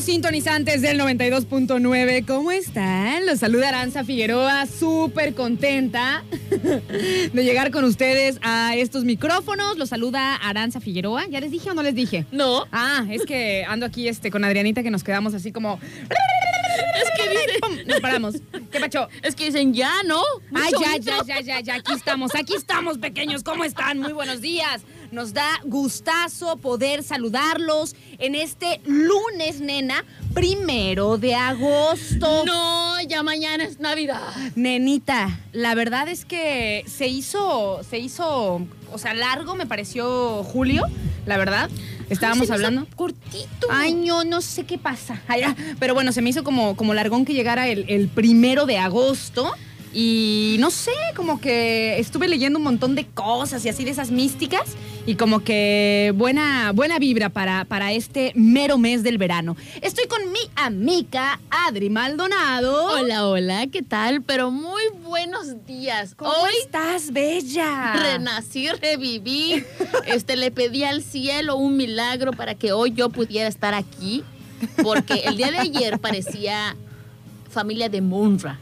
Sintonizantes del 92.9. ¿Cómo están? Los saluda Aranza Figueroa, súper contenta de llegar con ustedes a estos micrófonos. Los saluda Aranza Figueroa. ¿Ya les dije o no les dije? No. Ah, es que ando aquí este, con Adrianita que nos quedamos así como... Es que. Nos paramos. ¿Qué pacho? Es que dicen ya, ¿no? Ay, Mucho ya, ya, ya, ya, ya, aquí estamos, aquí estamos, pequeños, ¿cómo están? Muy buenos días. Nos da gustazo poder saludarlos en este lunes, nena, primero de agosto. No, ya mañana es Navidad. Nenita, la verdad es que se hizo, se hizo, o sea, largo me pareció julio, la verdad. Estábamos Ay, se hablando. Cortito. Ay, no, no sé qué pasa. Ay, ah, pero bueno, se me hizo como, como largón que llegara el, el primero de agosto. Y no sé, como que estuve leyendo un montón de cosas y así de esas místicas. Y como que buena, buena vibra para, para este mero mes del verano. Estoy con mi amiga Adri Maldonado. Hola, hola, ¿qué tal? Pero muy buenos días. ¿Cómo Hoy estás, bella? renací, reviví. Este, le pedí al cielo un milagro para que hoy yo pudiera estar aquí. Porque el día de ayer parecía familia de Munra.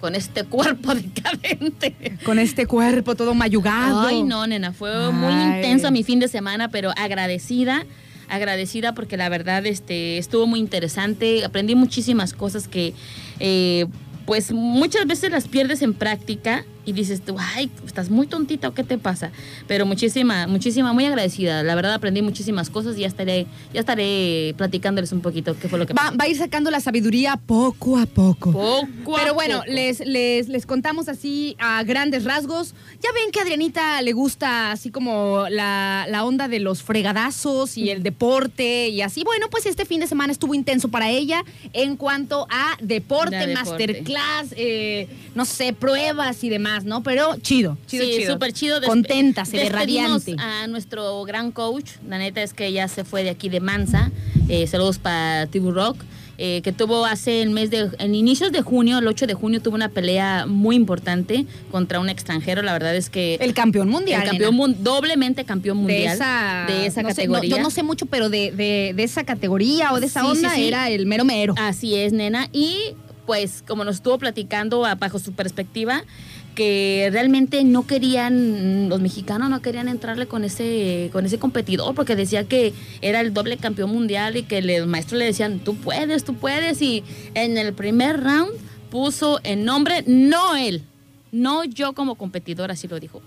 Con este cuerpo decadente. Con este cuerpo todo mayugado. Ay, no, nena, fue muy intenso mi fin de semana, pero agradecida, agradecida porque la verdad este, estuvo muy interesante, aprendí muchísimas cosas que eh, pues muchas veces las pierdes en práctica y dices tú, ay, estás muy tontita o qué te pasa, pero muchísima, muchísima, muy agradecida, la verdad aprendí muchísimas cosas y ya estaré, ya estaré platicándoles un poquito qué fue lo que Va, pasó. va a ir sacando la sabiduría poco a poco. Poco a Pero bueno, poco. les, les, les contamos así a grandes rasgos. Ya ven que a Adrianita le gusta así como la, la onda de los fregadazos y el deporte y así. Bueno, pues este fin de semana estuvo intenso para ella en cuanto a deporte, De deporte. masterclass, eh, no sé, pruebas y demás, ¿no? Pero chido, chido, sí, chido. súper chido. Contenta, se ve radiante. a nuestro gran coach. La neta es que ya se fue de aquí de Mansa. Eh, saludos para Tibu Rock. eh, que tuvo hace el mes de, en inicios de junio, el 8 de junio, tuvo una pelea muy importante contra un extranjero. La verdad es que El campeón mundial. el campeón doblemente campeón mundial de esa, de esa no sé, categoría. no, yo no sé mucho, pero de, de- de esa categoría o de esa Sí, onda sí. era el mero mero. Así es, nena. Y pues como nos estuvo platicando a- bajo su perspectiva, que realmente no querían, los mexicanos no querían entrarle con ese, con ese competidor, porque decía que era el doble campeón mundial y que los maestros le decían, tú puedes, tú puedes. Y en el primer round puso en nombre, no él, no yo como competidor, así lo dijo.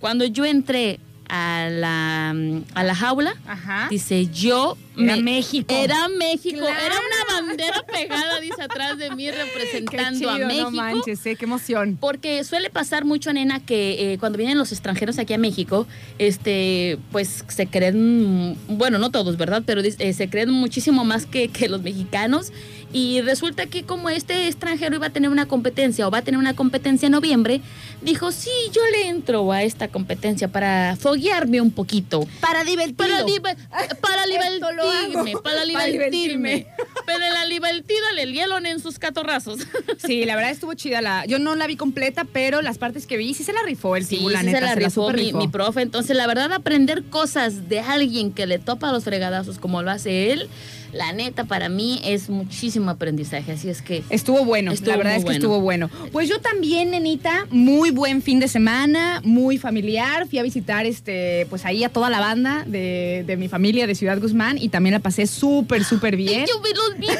Cuando yo entré a la, a la jaula, Ajá. dice yo... Era México. Era México, era una bandera pegada, dice atrás de mí, representando chido, a México. no manches, eh, qué emoción. Porque suele pasar mucho, nena, que eh, cuando vienen los extranjeros aquí a México, este, pues se creen, bueno, no todos, ¿verdad? Pero eh, se creen muchísimo más que, que los mexicanos. Y resulta que como este extranjero iba a tener una competencia o va a tener una competencia en noviembre, dijo, sí, yo le entro a esta competencia para foguearme un poquito. Para divertirlo. Para, diver- para divertirme, para divertirme. divertirme. Pero en la divertida le dieron en sus catorrazos. Sí, la verdad estuvo chida. La, yo no la vi completa, pero las partes que vi sí se la rifó el Sí, Tibu, la sí neta, se la rifó, mi, rifó. mi profe. Entonces, la verdad, aprender cosas de alguien que le topa los fregadazos como lo hace él, la neta, para mí es muchísimo aprendizaje. Así es que Estuvo bueno, Estuvo la verdad es que bueno. estuvo bueno. Pues yo también, nenita, muy buen fin de semana, muy familiar. Fui a visitar, este, pues ahí a toda la banda de, de mi familia de Ciudad Guzmán y también la pasé súper, súper bien. yo vi los videos.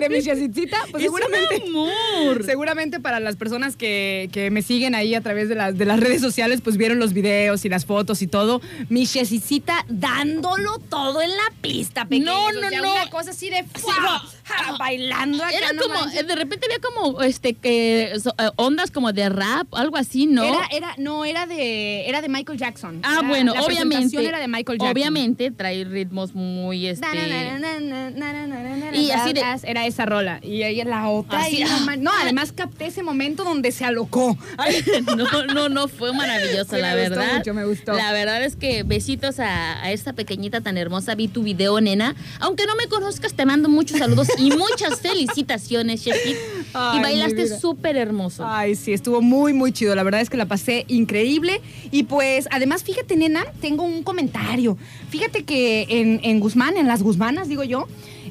De mi chasicita, pues Es seguramente. un amor. Seguramente para las personas que, que me siguen ahí a través de las, de las redes sociales, pues vieron los videos y las fotos y todo. Mi chesicita dándolo todo en la pista, pequeños. No, O no, sea, no. Una cosa así de ¡fua! Ja, bailando acá. Era no como, manches. de repente había como, este, que so- eh, ondas como de rap, algo así, ¿no? Era, era, no, era de, era de Michael Jackson. ah, Era- bueno, la obviamente. era de Michael Jackson. Obviamente trae ritmos muy, este... Y así de- Era esa rola. Y ahí la otra. Así, y no, ah. no, además capté ese momento donde se alocó. no, no, no, fue maravilloso, Sí, la me gustó verdad. mucho, me gustó. La verdad es que besitos a, a esta pequeñita tan hermosa. Vi tu video, nena. Aunque no me conozcas, te mando muchos saludos y muchas felicitaciones. Ay, Y bailaste súper hermoso. Ay, sí, estuvo muy, muy chido. La verdad es que la pasé increíble. Y pues, además, fíjate, nena, tengo un comentario. Fíjate que en, en Guzmán, en las Guzmanas, digo yo,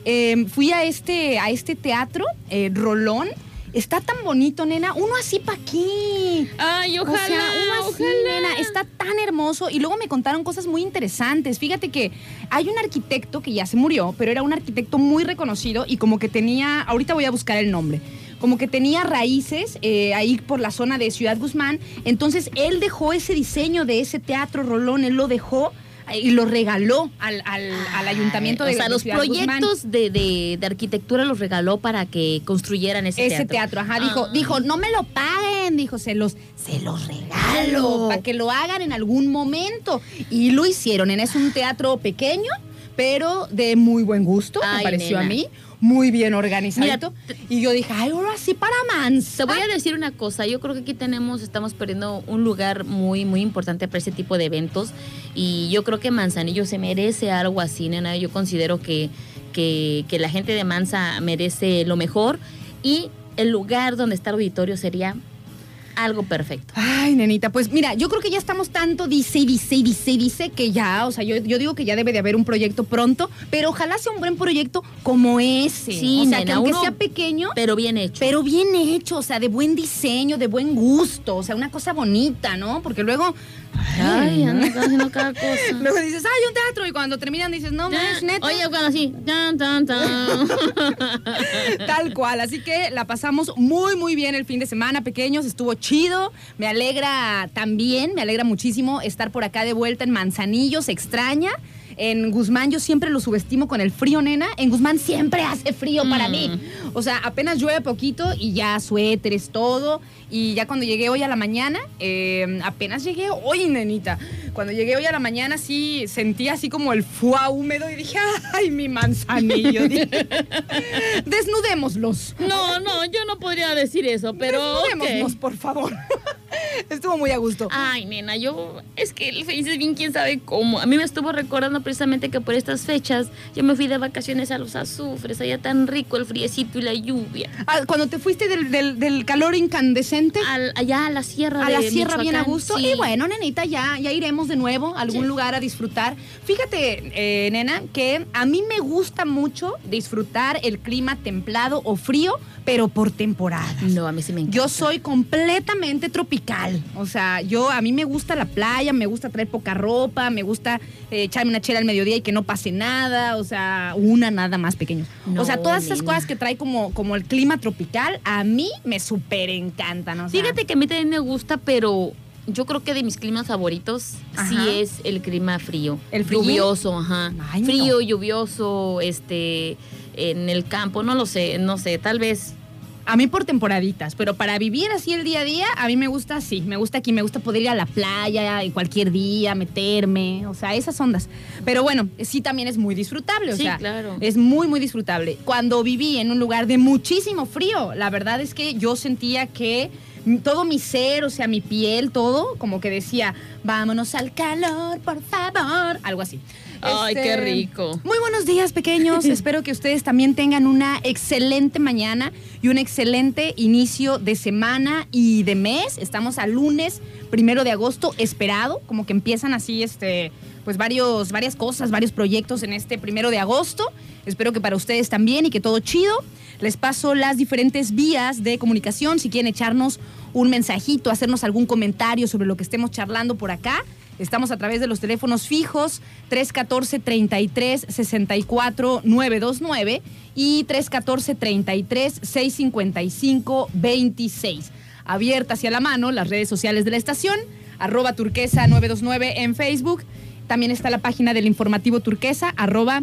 eh, fui a este, a este teatro, eh, Rolón. Está tan bonito, nena. Uno así pa' aquí. Ay, ojalá, o sea, uno así, ojalá. nena, está tan hermoso. Y luego me contaron cosas muy interesantes. Fíjate que hay un arquitecto que ya se murió, pero era un arquitecto muy reconocido y como que tenía, ahorita voy a buscar el nombre, como que tenía raíces eh, ahí por la zona de Ciudad Guzmán. Entonces él dejó ese diseño de ese teatro Rolón, él lo dejó y lo regaló al, al- al ayuntamiento de o sea, de los Ciudad proyectos de, de- de arquitectura los regaló para que construyeran ese, Ese teatro, ajá, dijo, Ah. dijo, no me lo paguen, dijo, se los, se los regalo, para que lo hagan en algún momento. Y lo hicieron, en es un teatro pequeño, pero de muy buen gusto, me pareció a mí, muy bien organizado. Mira, y yo dije, ay, ahora sí para Mansa. Te voy a decir una cosa, yo creo que aquí tenemos, estamos perdiendo un lugar muy, muy importante para ese tipo de eventos y yo creo que Manzanillo se merece algo así, nena. Yo considero que, que, que la gente de Manza merece lo mejor y el lugar donde está el auditorio sería algo perfecto. Ay, nenita, pues mira, yo creo que ya estamos tanto dice y dice y dice y dice que ya, o sea, yo, yo digo que ya debe de haber un proyecto pronto, pero ojalá sea un buen proyecto como ese. Sí, o sea, que aunque uno- sea pequeño, Pero bien hecho. pero bien hecho, o sea, de buen diseño, de buen gusto, o sea, una cosa bonita, ¿no? Porque luego, Ay, anda haciendo cada cosa. luego dices, ay, un teatro, y cuando terminan dices, no, más, neta. Oye, cuando así, tan, tan, tan. Tal cual, así que la pasamos muy, muy bien el fin de semana, pequeños, estuvo chido, me alegra también, me alegra muchísimo estar por acá de vuelta en Manzanillo, se extraña. En Guzmán yo siempre lo subestimo con el frío, nena. En Guzmán siempre hace frío para Mm. mí. O sea, apenas llueve poquito y ya suéteres, todo. Y ya cuando llegué hoy a la mañana, eh, apenas llegué hoy, nenita. Cuando llegué hoy a la mañana, sí sentí así como el fuá húmedo y dije, ¡ay, mi manzanillo! Desnudémoslos. No, no, yo no podría decir eso, pero. Desnudémoslos, por favor. Estuvo muy a gusto. Ay, nena, yo. Es que el Face es bien, quién sabe cómo. A mí me estuvo recordando precisamente que por estas fechas yo me fui de vacaciones a los azufres, allá tan rico el friecito y la lluvia. Ah, cuando te fuiste del, del- del calor incandescente Al- allá a la sierra a la sierra bien a gusto. sí. Y bueno, nenita, ya, ya iremos de nuevo a algún Sí. lugar a disfrutar. Fíjate, eh, nena, que a mí me gusta mucho disfrutar el clima templado o frío, pero por temporadas. No, a mí sí me encanta. Yo soy completamente tropical. O sea, yo a mí me gusta la playa, me gusta traer poca ropa, me gusta eh, echarme una chela al mediodía y que no pase nada. O sea, una nada más pequeño. No, o sea, todas esas cosas que trae como, como el clima tropical, a mí me súper encantan. O sea, Fíjate que a mí también me gusta, pero yo creo que de mis climas favoritos sí es el clima frío. ¿El frío? Lluvioso, ajá. Ay, no. frío, lluvioso, este, en el campo, no lo sé, no sé, tal vez A mí por temporaditas, pero para vivir así el día a día, a mí me gusta así. Me gusta aquí, me gusta poder ir a la playa y cualquier día, meterme, o sea, esas ondas. Pero bueno, sí también es muy disfrutable, o Sí, sea, claro. es muy, muy disfrutable. Cuando viví en un lugar de muchísimo frío, la verdad es que yo sentía que todo mi ser, o sea, mi piel, todo, como que decía, vámonos al calor, por favor, algo así. Ay, qué rico. Muy buenos días, pequeños. Espero que ustedes también tengan una excelente mañana y un excelente inicio de semana y de mes. Estamos al lunes primero de agosto, esperado, como que empiezan así, este, pues varios, varias cosas, varios proyectos en este primero de agosto. Espero que para ustedes también y que todo chido. Les paso las diferentes vías de comunicación. Si quieren echarnos un mensajito, hacernos algún comentario sobre lo que estemos charlando por acá. Estamos a través de los teléfonos fijos 314-33-64-929 y 314-33-655-26. Abierta hacia la mano las redes sociales de la estación, arroba turquesa 929 en Facebook. También está la página del informativo turquesa, arroba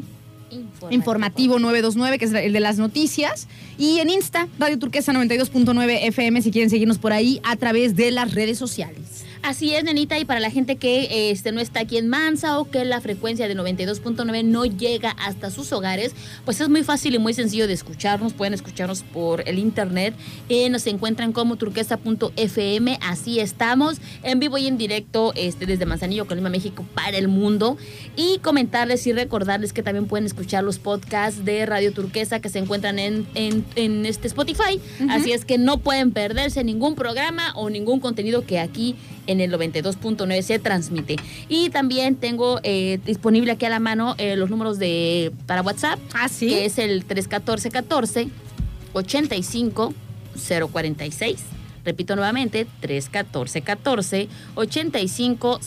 informativo 929, que es el de las noticias. Y en Insta, Radio Turquesa 92.9 FM, si quieren seguirnos por ahí a través de las redes sociales. Así es, nenita, y para la gente que este, no está aquí en Mansa o que la frecuencia de 92.9 no llega hasta sus hogares, pues es muy fácil y muy sencillo de escucharnos. Pueden escucharnos por el internet. Eh, nos encuentran como turquesa.fm. Así estamos, en vivo y en directo este, desde Manzanillo, Colima, México, para el mundo. Y comentarles y recordarles que también pueden escuchar los podcasts de Radio Turquesa que se encuentran en, en, en este Spotify. Así es que no pueden perderse ningún programa o ningún contenido que aquí en el 92.9 se transmite. Y también tengo eh, disponible aquí a la mano eh, los números de para WhatsApp, Ah, sí. que es el 314 14 85 046. Repito nuevamente, 314 14 85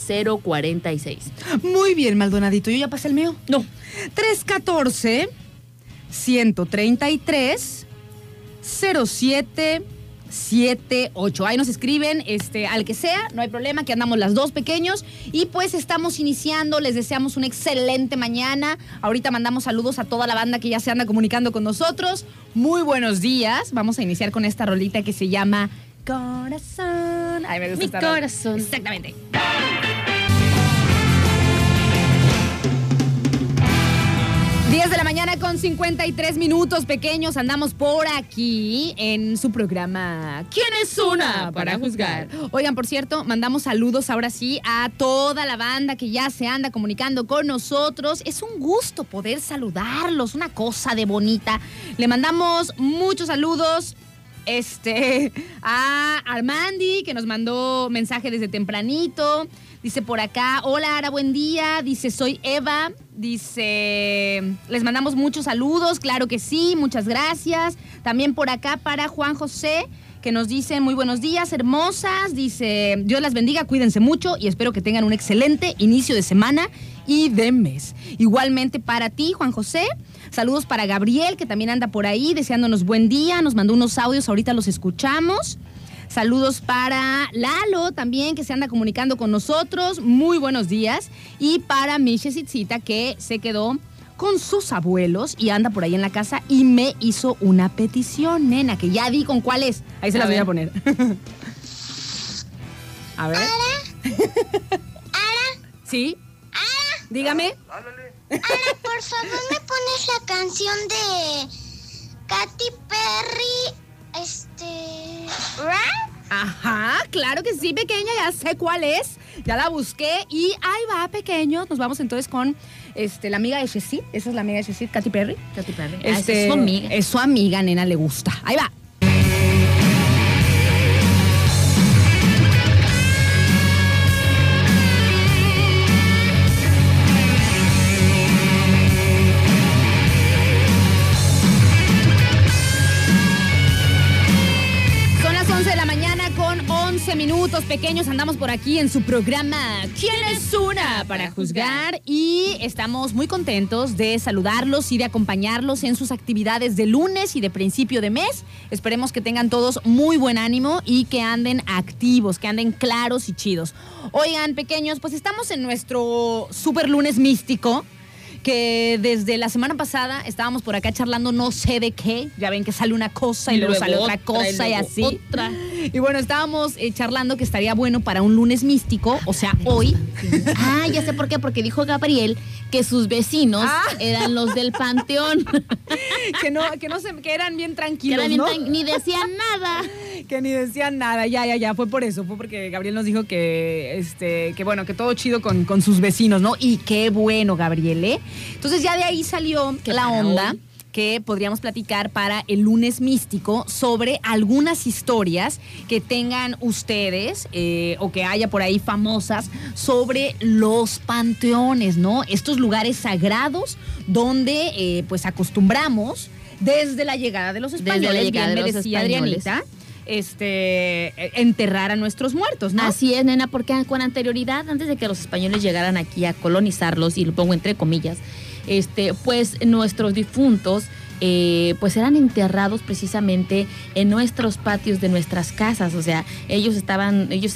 046. Muy bien, Maldonadito. Yo ya pasé el mío. No, 314 133 07 78. Ahí nos escriben, este, al que sea, no hay problema, que andamos las dos pequeños. Y pues estamos iniciando, les deseamos una excelente mañana. Ahorita mandamos saludos a toda la banda que ya se anda comunicando con nosotros. Muy buenos días. Vamos a iniciar con esta rolita que se llama Corazón. Ay, me gusta Mi esta corazón. Exactamente. 10 de la mañana con 53 minutos pequeños. Andamos por aquí en su programa ¿Quién es una para juzgar? Oigan, por cierto, mandamos saludos ahora sí a toda la banda que ya se anda comunicando con nosotros. Es un gusto poder saludarlos, una cosa de bonita. Le mandamos muchos saludos este, a Armandi, que nos mandó mensaje desde tempranito. Dice por acá, hola Ara, buen día. Dice, soy Eva. Dice, les mandamos muchos saludos, claro que sí, muchas gracias. También por acá para Juan José, que nos dice, muy buenos días, hermosas. Dice, Dios las bendiga, cuídense mucho y espero que tengan un excelente inicio de semana y de mes. Igualmente para ti, Juan José. Saludos para Gabriel, que también anda por ahí deseándonos buen día. Nos mandó unos audios, ahorita los escuchamos. Saludos para Lalo también, que se anda comunicando con nosotros. Muy buenos días. Y para Miche Sitzita, que se quedó con sus abuelos y anda por ahí en la casa y me hizo una petición, nena, que ya di con cuál es. Ahí se A las voy ver. a poner. a ver. ¿Sí? Dígame. Ana, por favor, me pones la canción de Katy Perry. Este. ¿Rap? Ajá, claro que sí, pequeña, ya sé cuál es. Ya la busqué y ahí va, pequeños. Nos vamos entonces con este, la amiga de Shessit. Esa es la amiga de Shessit, Katy Perry. Katy Perry. Ah, Este, esa es su amiga. Es su amiga, nena, le gusta. Ahí va. 11 minutos pequeños. Andamos por aquí en su programa ¿Quién es una para juzgar? Y estamos muy contentos de saludarlos y de acompañarlos en sus actividades de lunes y de principio de mes. Esperemos que tengan todos muy buen ánimo y que anden activos, que anden claros y chidos. Oigan, pequeños, pues estamos en nuestro super lunes místico. Que desde la semana pasada estábamos por acá charlando no sé de qué. Ya ven que sale una cosa y, Y luego, sale otra otra, cosa y así. otra. Y bueno, estábamos eh, charlando que estaría bueno para un lunes místico, o sea, hoy. Ah, ya sé por qué, porque dijo Gabriel que sus vecinos Ah. eran los del panteón. que no, que no se, que eran bien que tranquilos, eran bien ¿no? tan- ni decían nada. que ni decían nada, ya, ya, ya, fue por eso, fue porque Gabriel nos dijo que, este, que bueno, que todo chido con, con sus vecinos, ¿no? Y qué bueno, Gabriel, ¿eh? Entonces ya de ahí salió la onda hoy. que podríamos platicar para el lunes místico sobre algunas historias que tengan ustedes eh, o que haya por ahí famosas sobre los panteones, ¿no? Estos lugares sagrados donde eh, pues acostumbramos desde la llegada de los Desde la españoles, llegada bien de me los decía españoles. Adrianita, este, enterrar a nuestros muertos, ¿no? Así es, nena, porque con anterioridad, antes de que los españoles llegaran aquí a colonizarlos, y lo pongo entre comillas, este, pues nuestros difuntos eh, pues eran enterrados precisamente en nuestros patios de nuestras casas. O sea, ellos estaban, ellos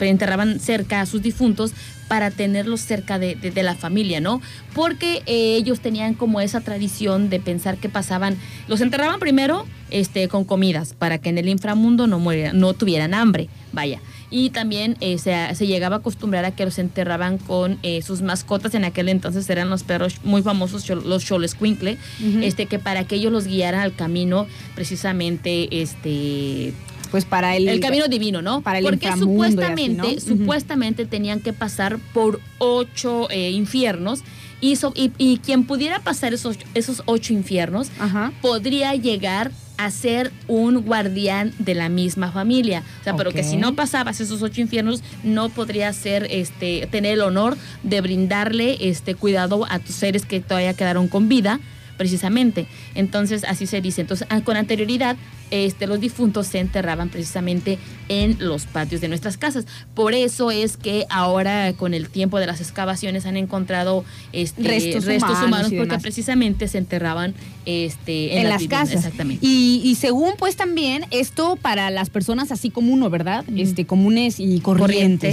enterraban cerca a sus difuntos para tenerlos cerca de, de- de la familia, ¿no? Porque eh, ellos tenían como esa tradición de pensar que pasaban, los enterraban primero este, con comidas para que en el inframundo no murieran, no tuvieran hambre, vaya. Y también eh, se, se llegaba a acostumbrar a que los enterraban con eh, sus mascotas. En aquel entonces eran los perros muy famosos, los Cholescuincle, este, que para que ellos los guiaran al camino precisamente este, Pues para el, el camino divino, ¿no? para el Porque supuestamente, supuestamente tenían que pasar por ocho eh, infiernos y, so- y, y quien pudiera pasar esos, esos ocho infiernos Ajá. podría llegar a ser un guardián de la misma familia. O sea, pero que si no pasabas esos ocho infiernos, no podría ser, este, tener el honor de brindarle este cuidado a tus seres que todavía quedaron con vida, precisamente. Entonces, así se dice. Entonces, ah, con anterioridad, este, los difuntos se enterraban precisamente en los patios de nuestras casas. Por eso es que ahora, con el tiempo de las excavaciones, han encontrado este, Restos restos, humanos porque precisamente se enterraban este, en, las casas. Exactamente. Y, y según pues también esto para las personas así como uno, ¿verdad? Este, comunes y corrientes.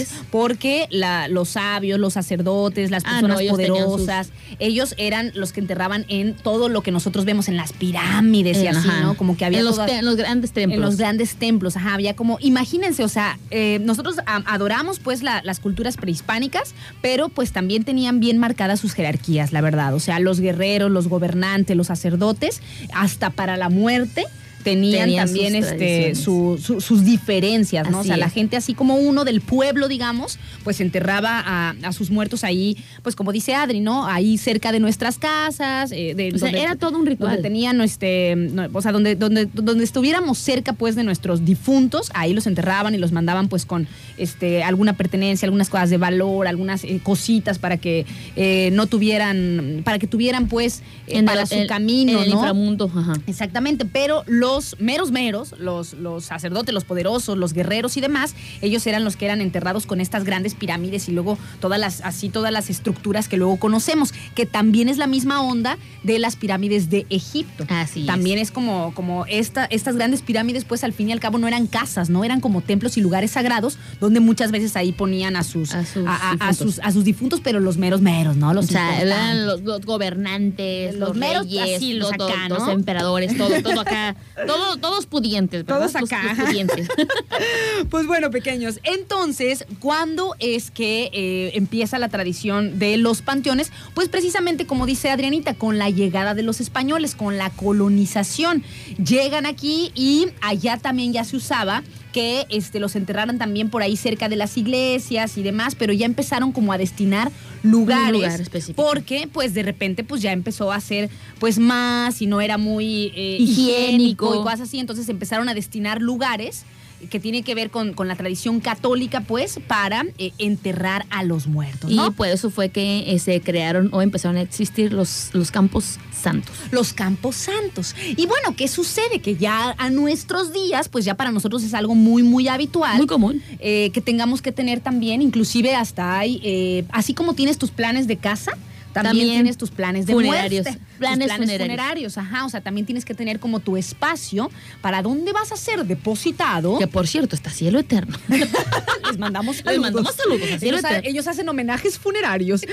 Corrientes. Porque la- los sabios, los sacerdotes, las Ah, personas no, ellos tenían poderosas, ellos eran los que enterraban en todo lo que nosotros vemos en las pirámides y Eh, así, ajá. ¿no? Como que había en los, todas- en los grandes templos. En los grandes templos, ajá, había como, imagínense, o sea, eh, nosotros adoramos pues la- las culturas prehispánicas, pero pues también tenían bien marcadas sus jerarquías, la verdad, o sea, los guerreros, los gobernantes, los sacerdotes, hasta para la muerte. Tenían, Tenían también sus este, su- su- sus diferencias, ¿no? Así o sea, la gente así como uno del pueblo, digamos, pues enterraba a, a sus muertos ahí, pues como dice Adri, ¿no? Ahí cerca de nuestras casas. eh, de, O sea, era todo un ritual. Donde tenían, este, no, o sea, donde, donde, donde estuviéramos cerca, pues, de nuestros difuntos, ahí los enterraban y los mandaban, pues, con este, alguna pertenencia, algunas cosas de valor, algunas eh, cositas para que eh, no tuvieran, para que tuvieran, pues, eh, para el- su el- camino, en el ¿no? inframundo, ajá. Exactamente, pero los meros meros, los, los sacerdotes, los poderosos, los guerreros y demás, ellos eran los que eran enterrados con estas grandes pirámides y luego todas las, así todas las estructuras que luego conocemos, que también es la misma onda de las pirámides de Egipto. Así. También es como, como esta, estas grandes pirámides, pues al fin y al cabo no eran casas, no eran como templos y lugares sagrados, donde muchas veces ahí ponían a sus, A sus a- sus, a sus difuntos, pero los meros meros, ¿no? Los o sea, importantes. eran los, los gobernantes, Los los, meros reyes, así, los los, emperadores, todo, todo acá, todo, todos pudientes, ¿verdad? Todos Los- acá. Los, pudientes. Pues bueno, pequeños. Entonces, ¿cuándo es que eh, empieza la tradición de los panteones? Pues precisamente como dice Adrianita, con la llegada de los españoles, con la colonización. Llegan aquí y allá también ya se usaba que este, los enterraran también por ahí cerca de las iglesias y demás, pero ya empezaron como a destinar lugares. lugar específico. Porque pues de repente pues ya empezó a ser pues más y no era muy eh, higiénico Higiénico. y cosas así, entonces empezaron a destinar lugares que tiene que ver con, con la tradición católica, pues, para eh, enterrar a los muertos, Y ¿no? por eso fue que eh, se crearon o empezaron a existir los, los campos santos. Los campos santos. Y bueno, ¿qué sucede? Que ya a nuestros días, pues ya para nosotros es algo muy, muy habitual. Muy común. eh, que tengamos que tener también, inclusive hasta hay, así como tienes tus planes de casa, también, También tienes tus planes de funerarios. muerte. Planes planes funerarios. funerarios. Ajá, o sea, también tienes que tener como tu espacio para dónde vas a ser depositado. Que por cierto, está cielo eterno. Les mandamos Les saludos. mandamos saludos a Cielo Ellos, ha- ellos hacen homenajes funerarios.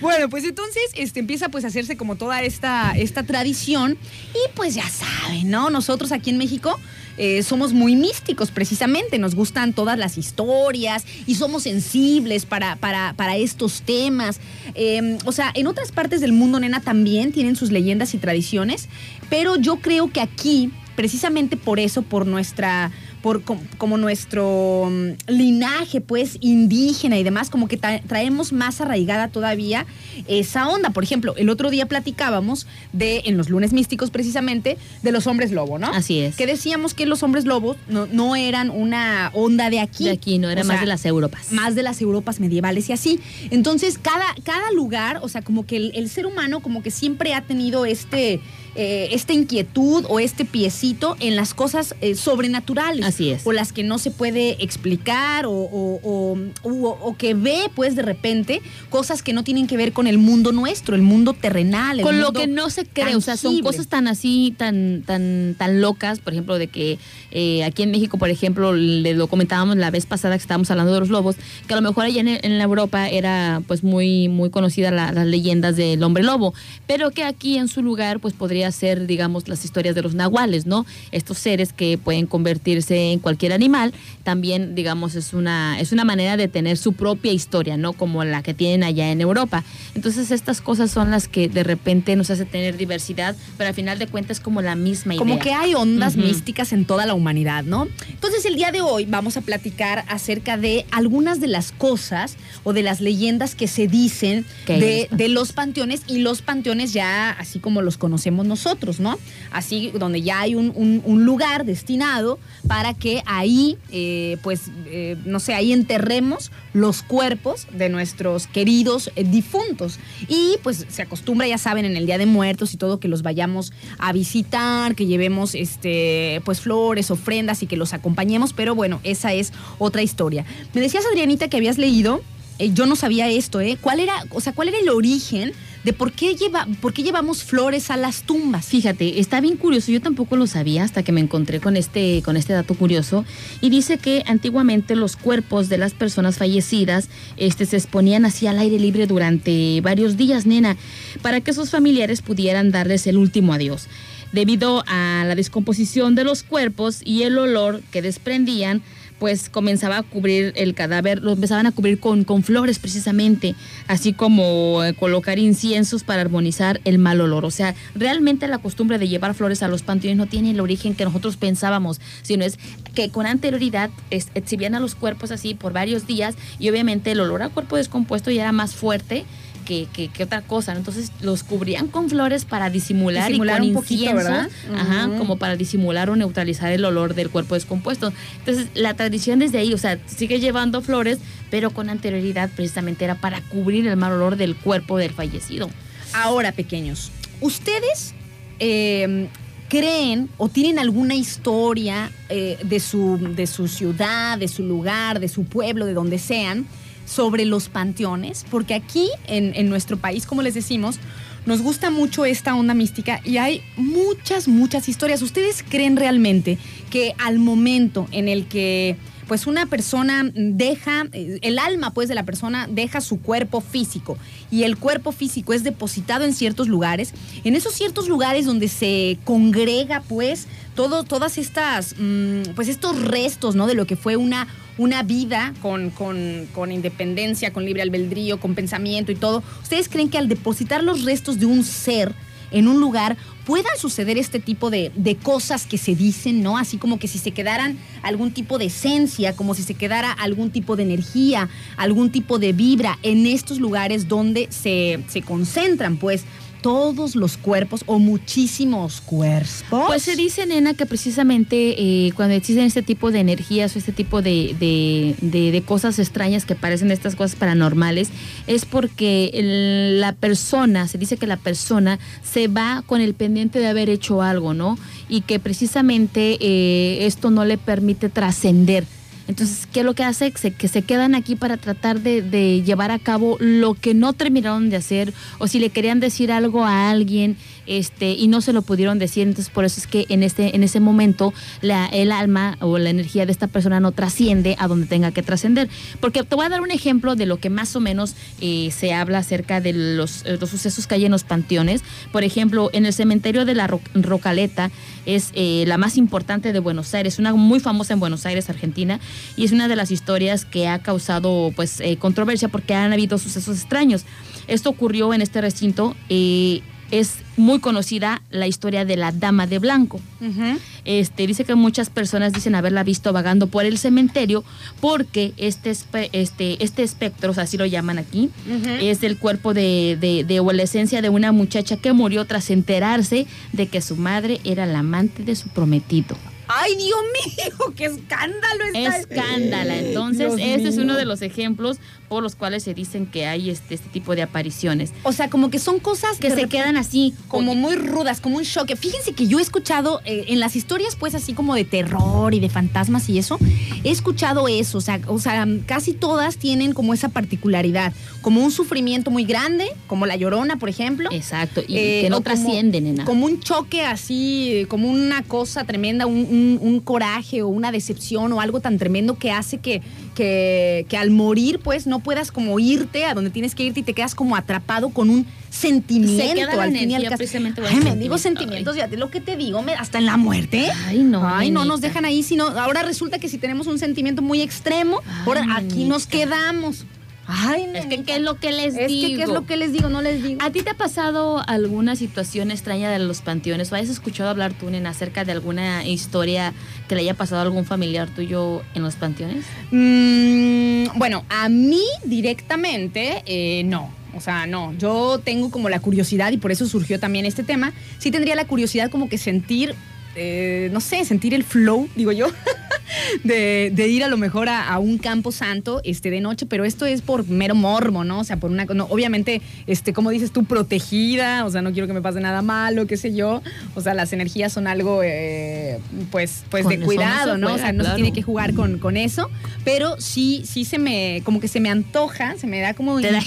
Bueno, pues entonces este, empieza pues a hacerse como toda esta, esta tradición y pues ya saben, ¿no? Nosotros aquí en México eh, somos muy místicos precisamente, nos gustan todas las historias y somos sensibles para, para, para estos temas. Eh, o sea, en otras partes del mundo, nena, también tienen sus leyendas y tradiciones, pero yo creo que aquí, precisamente por eso, por nuestra por com- como nuestro mm, linaje pues indígena y demás, como que tra- traemos más arraigada todavía esa onda. Por ejemplo, el otro día platicábamos de, en los lunes místicos precisamente, de los hombres lobo, ¿no? Así es. Que decíamos que los hombres lobos no, no eran una onda de aquí. De aquí, no era O más sea, de las Europas. más de las Europas medievales y así. Entonces, cada, cada lugar, o sea, como que el, el ser humano como que siempre ha tenido este, eh, esta inquietud o este piecito en las cosas eh, sobrenaturales. Así es. O las que no se puede explicar o, o- o- u- o que ve, pues, de repente, cosas que no tienen que ver con el mundo nuestro, el mundo terrenal. el con lo que no se cree, o sea, son cosas tan así, tan, tan, tan locas, por ejemplo, de que eh, aquí en México, por ejemplo, le lo comentábamos la vez pasada que estábamos hablando de los lobos, que a lo mejor allá en, en la Europa era pues muy, muy conocida la- las leyendas del hombre lobo, pero que aquí en su lugar pues podría ser, digamos, las historias de los nahuales, ¿no? Estos seres que pueden convertirse en cualquier animal, también, digamos, es una, es una manera de tener su propia historia, ¿no? Como la que tienen allá en Europa. Entonces estas cosas son las que de repente nos hace tener diversidad, pero al final de cuentas es como la misma idea. Como que hay ondas Ujú. místicas en toda la humanidad, ¿no? Entonces el día de hoy vamos a platicar acerca de algunas de las cosas o de las leyendas que se dicen de, de los panteones y los panteones ya así como los conocemos nosotros, ¿no? Así donde ya hay un, lugar destinado para que ahí, eh, pues, eh, no sé, ahí enterremos los cuerpos de nuestros queridos eh, difuntos. Y pues se acostumbra, ya saben, en el Día de Muertos y todo, que los vayamos a visitar, que llevemos este, pues flores, ofrendas y que los acompañemos, pero bueno, esa es otra historia. Me decías, Adrianita, que habías leído, eh, yo no sabía esto, ¿eh? ¿Cuál era, o sea, cuál era el origen de por qué, lleva, por qué llevamos flores a las tumbas? Fíjate, está bien curioso, yo tampoco lo sabía hasta que me encontré con este, con este dato curioso. Y dice que antiguamente los cuerpos de las personas fallecidas este, se exponían así al aire libre durante varios días, nena, para que sus familiares pudieran darles el último adiós. Debido a la descomposición de los cuerpos y el olor que desprendían, pues comenzaba a cubrir el cadáver, lo empezaban a cubrir con, con flores precisamente, así como eh, colocar inciensos para armonizar el mal olor. O sea, realmente la costumbre de llevar flores a los panteones no tiene el origen que nosotros pensábamos, sino es que con anterioridad es- exhibían a los cuerpos así por varios días y obviamente el olor a cuerpo descompuesto ya era más fuerte. Que, que- que otra cosa, ¿no? entonces los cubrían con flores para disimular, Disimular y con un poquito, incienso, ¿verdad? ajá, como para disimular o neutralizar el olor del cuerpo descompuesto. Entonces, la tradición desde ahí, o sea, sigue llevando flores, pero con anterioridad precisamente era para cubrir el mal olor del cuerpo del fallecido. Ahora, pequeños, ¿ustedes eh, creen o tienen alguna historia eh, de, su, de su ciudad, de su lugar, de su pueblo, de donde sean, sobre los panteones? Porque aquí en, en nuestro país, como les decimos, nos gusta mucho esta onda mística y hay muchas, muchas historias. ¿Ustedes creen realmente que al momento en el que pues una persona deja, eh, el alma pues de la persona deja su cuerpo físico y el cuerpo físico es depositado en ciertos lugares, en esos ciertos lugares donde se congrega pues todo, todas estas, mm, pues estos restos, ¿no? De lo que fue una, una vida con, con, con independencia, con libre albedrío, con pensamiento y todo. ¿Ustedes creen que al depositar los restos de un ser en un lugar puedan suceder este tipo de, de cosas que se dicen, ¿no? Así como que si se quedaran algún tipo de esencia, como si se quedara algún tipo de energía, algún tipo de vibra en estos lugares donde se, se concentran, pues, todos los cuerpos o muchísimos cuerpos. Pues se dice, nena, que precisamente eh, cuando existen este tipo de energías o este tipo de, de- de- cosas extrañas que parecen estas cosas paranormales, es porque la persona, se dice que la persona se va con el pendiente de haber hecho algo, ¿no? Y que precisamente eh, esto no le permite trascender. Entonces, ¿qué es lo que hace? Que se quedan aquí para tratar de, de llevar a cabo lo que no terminaron de hacer o si le querían decir algo a alguien este y no se lo pudieron decir. Entonces, por eso es que en este en ese momento el alma o la energía de esta persona no trasciende a donde tenga que trascender. Porque te voy a dar un ejemplo de lo que más o menos eh, se habla acerca de los, eh, los sucesos que hay en los panteones. Por ejemplo, en el cementerio de la Ro- Rocaleta es eh, la más importante de Buenos Aires, una muy famosa en Buenos Aires, Argentina, y es una de las historias que ha causado pues controversia porque han habido sucesos extraños. Esto ocurrió en este recinto. Es muy conocida la historia de la Dama de Blanco. Este, dice que muchas personas dicen haberla visto vagando por el cementerio porque este, espe- este, este espectro, o sea, así lo llaman aquí, es el cuerpo de, de, de- o la esencia de una muchacha que murió tras enterarse de que su madre era la amante de su prometido. Ay, Dios mío, qué escándalo está. Escándala. Entonces, Dios este es uno de los ejemplos por los cuales se dicen que hay este, este tipo de apariciones. O sea, como que son cosas Que se quedan así, como muy rudas, como un shock. Fíjense que yo he escuchado eh, en las historias, pues así como de terror y de fantasmas y eso, he escuchado eso. O sea, o sea, casi todas tienen como esa particularidad, como un sufrimiento muy grande, como la llorona, por ejemplo. Exacto, y Eh, que no en nada. Como un choque así, eh, como una cosa tremenda, un, un- un coraje o una decepción o algo tan tremendo que hace que, que, que al morir, pues no puedas como irte a donde tienes que irte y te quedas como atrapado con un sentimiento. Se queda la al fin y al caso. Ay, me digo sentimiento. sentimientos, fíjate lo que te digo, me- hasta en la muerte. Ay, no. Ay, no nos dejan ahí, sino ahora resulta que si tenemos un sentimiento muy extremo, Ay, ahora aquí nos quedamos. Ay, Es que. ¿qué es lo que les Es digo? que, ¿qué es lo que les digo? No les digo. ¿A ti te ha pasado alguna situación extraña de los panteones? ¿O has escuchado hablar tú, nena, acerca de alguna historia que le haya pasado a algún familiar tuyo en los panteones? Mm, bueno, a mí directamente eh, no. O sea, no. Yo tengo como la curiosidad y por eso surgió también este tema. Sí tendría la curiosidad como que sentir, eh, no sé, sentir el flow, digo yo, de, de ir a lo mejor a, a un campo santo este, de noche, pero esto es por mero mormo, ¿no? O sea, por una... no, obviamente, este, como dices tú, protegida, o sea, no quiero que me pase nada malo, qué sé yo. O sea, las energías son algo, eh, pues, pues Con de no cuidado, ¿no? o sea, no se tiene que jugar con, con eso, pero sí, sí se me, como que se me antoja, se me da como Te da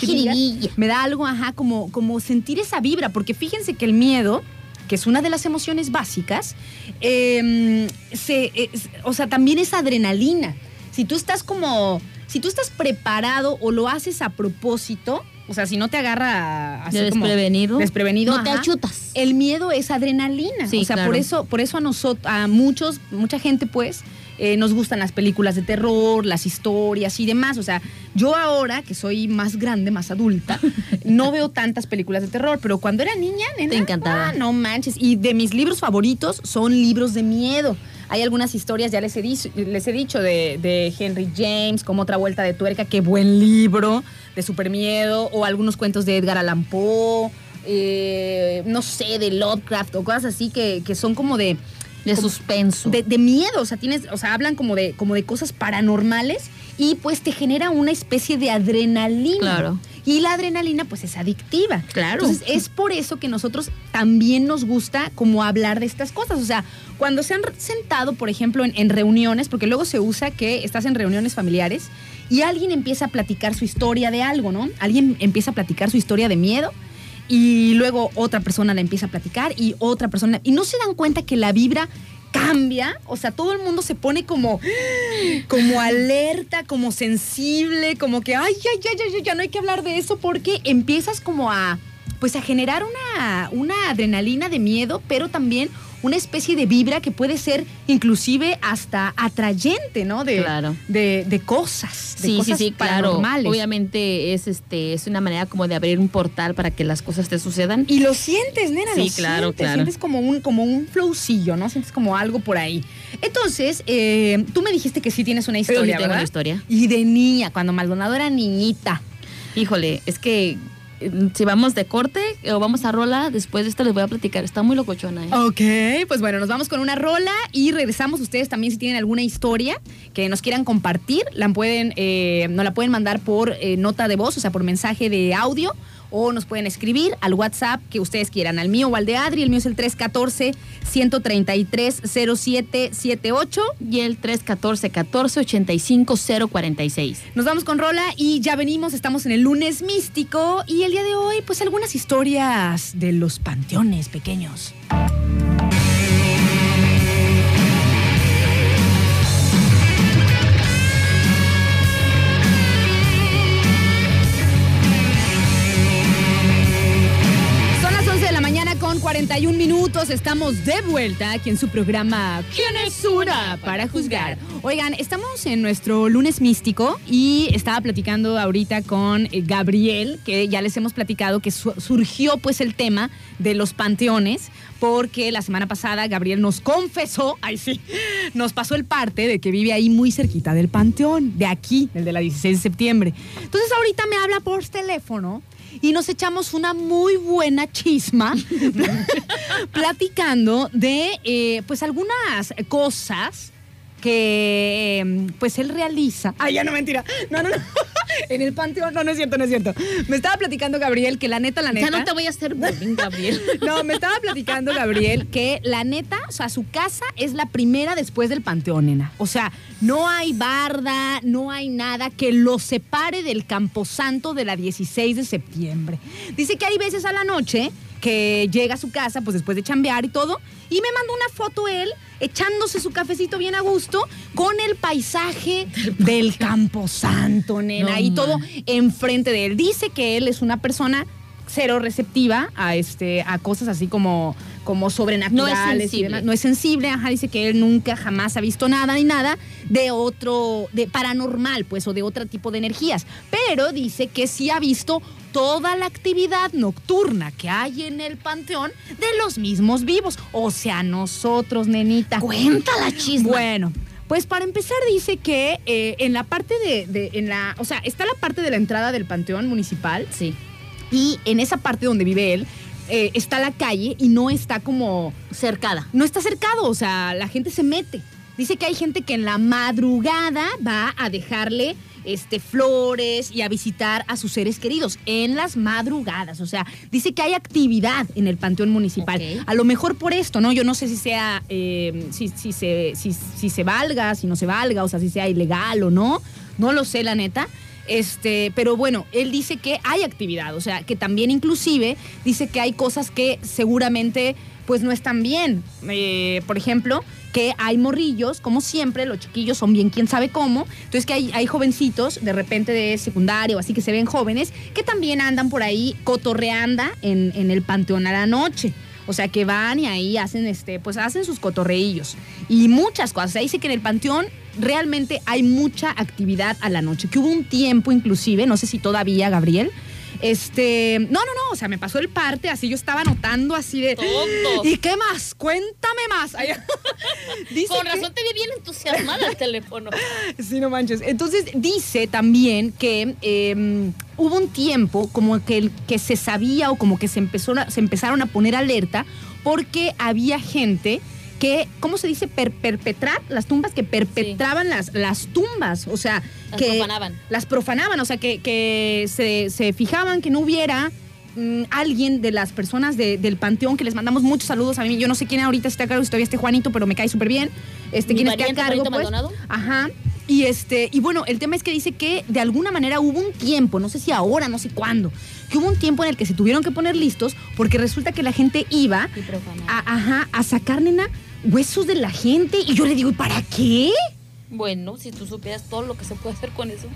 me da algo, ajá, como, como sentir esa vibra, porque fíjense que el miedo, que es una de las emociones básicas, eh, se, es- o sea, también es adrenalina. Si tú estás como, si tú estás preparado o lo haces a propósito, o sea, si no te agarra así De como desprevenido. desprevenido, No te achutas. el miedo es adrenalina. Sí, o sea, por eso, por eso a nosotros, a muchos, mucha gente, pues, eh, nos gustan las películas de terror, las historias y demás. O sea, yo ahora, que soy más grande, más adulta, no veo tantas películas de terror, pero cuando era niña, nena, Te encantaba. ah, no manches. Y de mis libros favoritos son libros de miedo. Hay algunas historias, ya les he, dicho- les he dicho, de, de Henry James, como otra vuelta de tuerca, qué buen libro, de super miedo, o algunos cuentos de Edgar Allan Poe, eh, no sé, de Lovecraft, o cosas así que, que son como de, De como- suspenso. de, de miedo, o sea, tienes, o sea, hablan como de, como de cosas paranormales y pues te genera una especie de adrenalina. Claro. Y la adrenalina pues es adictiva. Claro. Entonces es por eso que nosotros también nos gusta como hablar de estas cosas. O sea, cuando se han sentado, por ejemplo, en, en reuniones, porque luego se usa que estás en reuniones familiares y alguien empieza a platicar su historia de algo, ¿no? Alguien empieza a platicar su historia de miedo y luego otra persona la empieza a platicar y otra persona y no se dan cuenta que la vibra cambia, o sea, todo el mundo se pone como como alerta, como sensible, como que ay, ay, ay, ay, ya no hay que hablar de eso porque empiezas como a pues a generar una, una adrenalina de miedo, pero también una especie de vibra que puede ser inclusive hasta atrayente, ¿no? De, Claro. de, de cosas, de Sí, sí, cosas sí, claro. paranormales. Obviamente es este es una manera como de abrir un portal para que las cosas te sucedan. Y lo sientes, nena, Sí, lo claro, sientes, claro. Sientes como un, como un flowcillo, ¿no? Sientes como algo por ahí. Entonces, eh, tú me dijiste que sí tienes una sí historia, tengo ¿verdad? una historia. Y de niña, cuando Maldonado era niñita. Híjole, es que si vamos de corte o vamos a rola, después de esto les voy a platicar. Está muy locochona, ¿eh? Ok, pues bueno, nos vamos con una rola y regresamos. Ustedes también si tienen alguna historia que nos quieran compartir, la pueden, eh, nos la pueden mandar por eh, nota de voz, o sea, por mensaje de audio o nos pueden escribir al WhatsApp que ustedes quieran, al mío o al de Adri. El mío es el 314-133-0778. Y el 314-14-85-046. Nos vamos con Rola y ya venimos, estamos en el lunes místico y el día de hoy pues algunas historias de los panteones pequeños. 51 minutos estamos de vuelta aquí en su programa ¿Quién es una para juzgar? Oigan, estamos en nuestro lunes místico y estaba platicando ahorita con eh, Gabriel, que ya les hemos platicado que surgió pues el tema de los panteones, porque la semana pasada Gabriel nos confesó, ay sí, nos pasó el parte de que vive ahí muy cerquita del panteón, de aquí, el de la 16 de septiembre. Entonces ahorita me habla por teléfono y nos echamos una muy buena chisma platicando de eh, pues algunas cosas que eh, pues él realiza. Ay, ya no mentira. No, no, no. En el panteón, no, no es cierto, no es cierto. Me estaba platicando Gabriel que la neta, la neta. Ya no te voy a hacer bullying, Gabriel. No, me estaba platicando Gabriel que la neta, o sea, su casa es la primera después del panteón, nena. O sea, no hay barda, no hay nada que lo separe del camposanto de la 16 de septiembre. Dice que hay veces a la noche que llega a su casa, pues después de chambear y todo, y me mandó una foto él echándose su cafecito bien a gusto con el paisaje del camposanto, nena, No, y todo enfrente de él. Dice que él es una persona cero receptiva a este a cosas así como como sobrenaturales y sensible. demás. no es sensible ajá dice que él nunca jamás ha visto nada ni nada de otro de paranormal pues o de otro tipo de energías pero dice que sí ha visto toda la actividad nocturna que hay en el panteón de los mismos vivos o sea nosotros nenita Cuenta la chisma. bueno, pues para empezar dice que eh, en la parte de, de- en la, o sea, está la parte de la entrada del panteón municipal Sí. y en esa parte donde vive él eh, está la calle y no está como, Cercada. no está cercado, o sea, la gente se mete. Dice que hay gente que en la madrugada va a dejarle este, flores y a visitar a sus seres queridos en las madrugadas. O sea, dice que hay actividad en el panteón municipal. A lo mejor por esto, ¿no? Yo no sé si sea, eh, si, si se, si, si se valga, si no se valga, o sea, si sea ilegal o no. No lo sé, la neta. Este, pero bueno, él dice que hay actividad, o sea, que también inclusive dice que hay cosas que seguramente pues no están bien. Eh, por ejemplo, que hay morrillos, como siempre, los chiquillos son bien quién sabe cómo, entonces que hay, hay jovencitos de repente de secundaria o así que se ven jóvenes, que también andan por ahí cotorreanda en, en el panteón a la noche. O sea, que van y ahí hacen este, pues hacen sus cotorreillos. Y muchas cosas. Ahí dice que en el panteón realmente hay mucha actividad a la noche. Que hubo un tiempo inclusive, no sé si todavía, Gabriel. Este, no, no, no, o sea, me pasó el parte, así yo estaba anotando así de. ¿Y qué más? Cuéntame más. Dice Con que- razón te vi bien entusiasmada el teléfono. Sí, no manches. Entonces dice también que eh, hubo un tiempo como que, que se sabía o como que se, empezó se empezaron a poner alerta porque había gente que, ¿cómo se dice? Per- perpetrar las tumbas, que perpetraban las, las tumbas. O sea, Las que profanaban. las profanaban, o sea, que, que se, se fijaban que no hubiera mm, alguien de las personas de- del panteón que les mandamos muchos saludos a mí. Yo no sé quién ahorita está a cargo, si todavía este Juanito, pero me cae súper bien. Este, quién esté a cargo, pues. Maldonado. Ajá. Y este, y bueno, el tema es que dice que de alguna manera hubo un tiempo, no sé si ahora, no sé cuándo, que hubo un tiempo en el que se tuvieron que poner listos porque resulta que la gente iba a, ajá, a sacar, nena, huesos de la gente. Y yo le digo, ¿y para qué? Bueno, si tú supieras todo lo que se puede hacer con eso.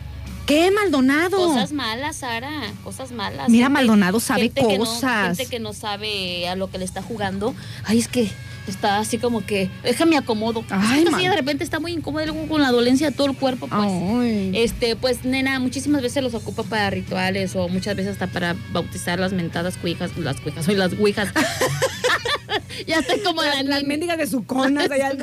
¿Qué, Maldonado? Cosas malas, Sara. Cosas malas. Mira, Gente- Maldonado sabe gente que no- cosas. gente que no sabe a lo que le está jugando. Ay, es que está así como que. Déjame acomodo. Ay, es que man. así de repente está muy incómodo con la dolencia de todo el cuerpo, pues. Ay. Este, pues, nena, muchísimas veces los ocupa para rituales o muchas veces hasta para bautizar las mentadas cuijas, las cuijas, soy las ouijas. ya estoy como la niña. mendigas de su allá.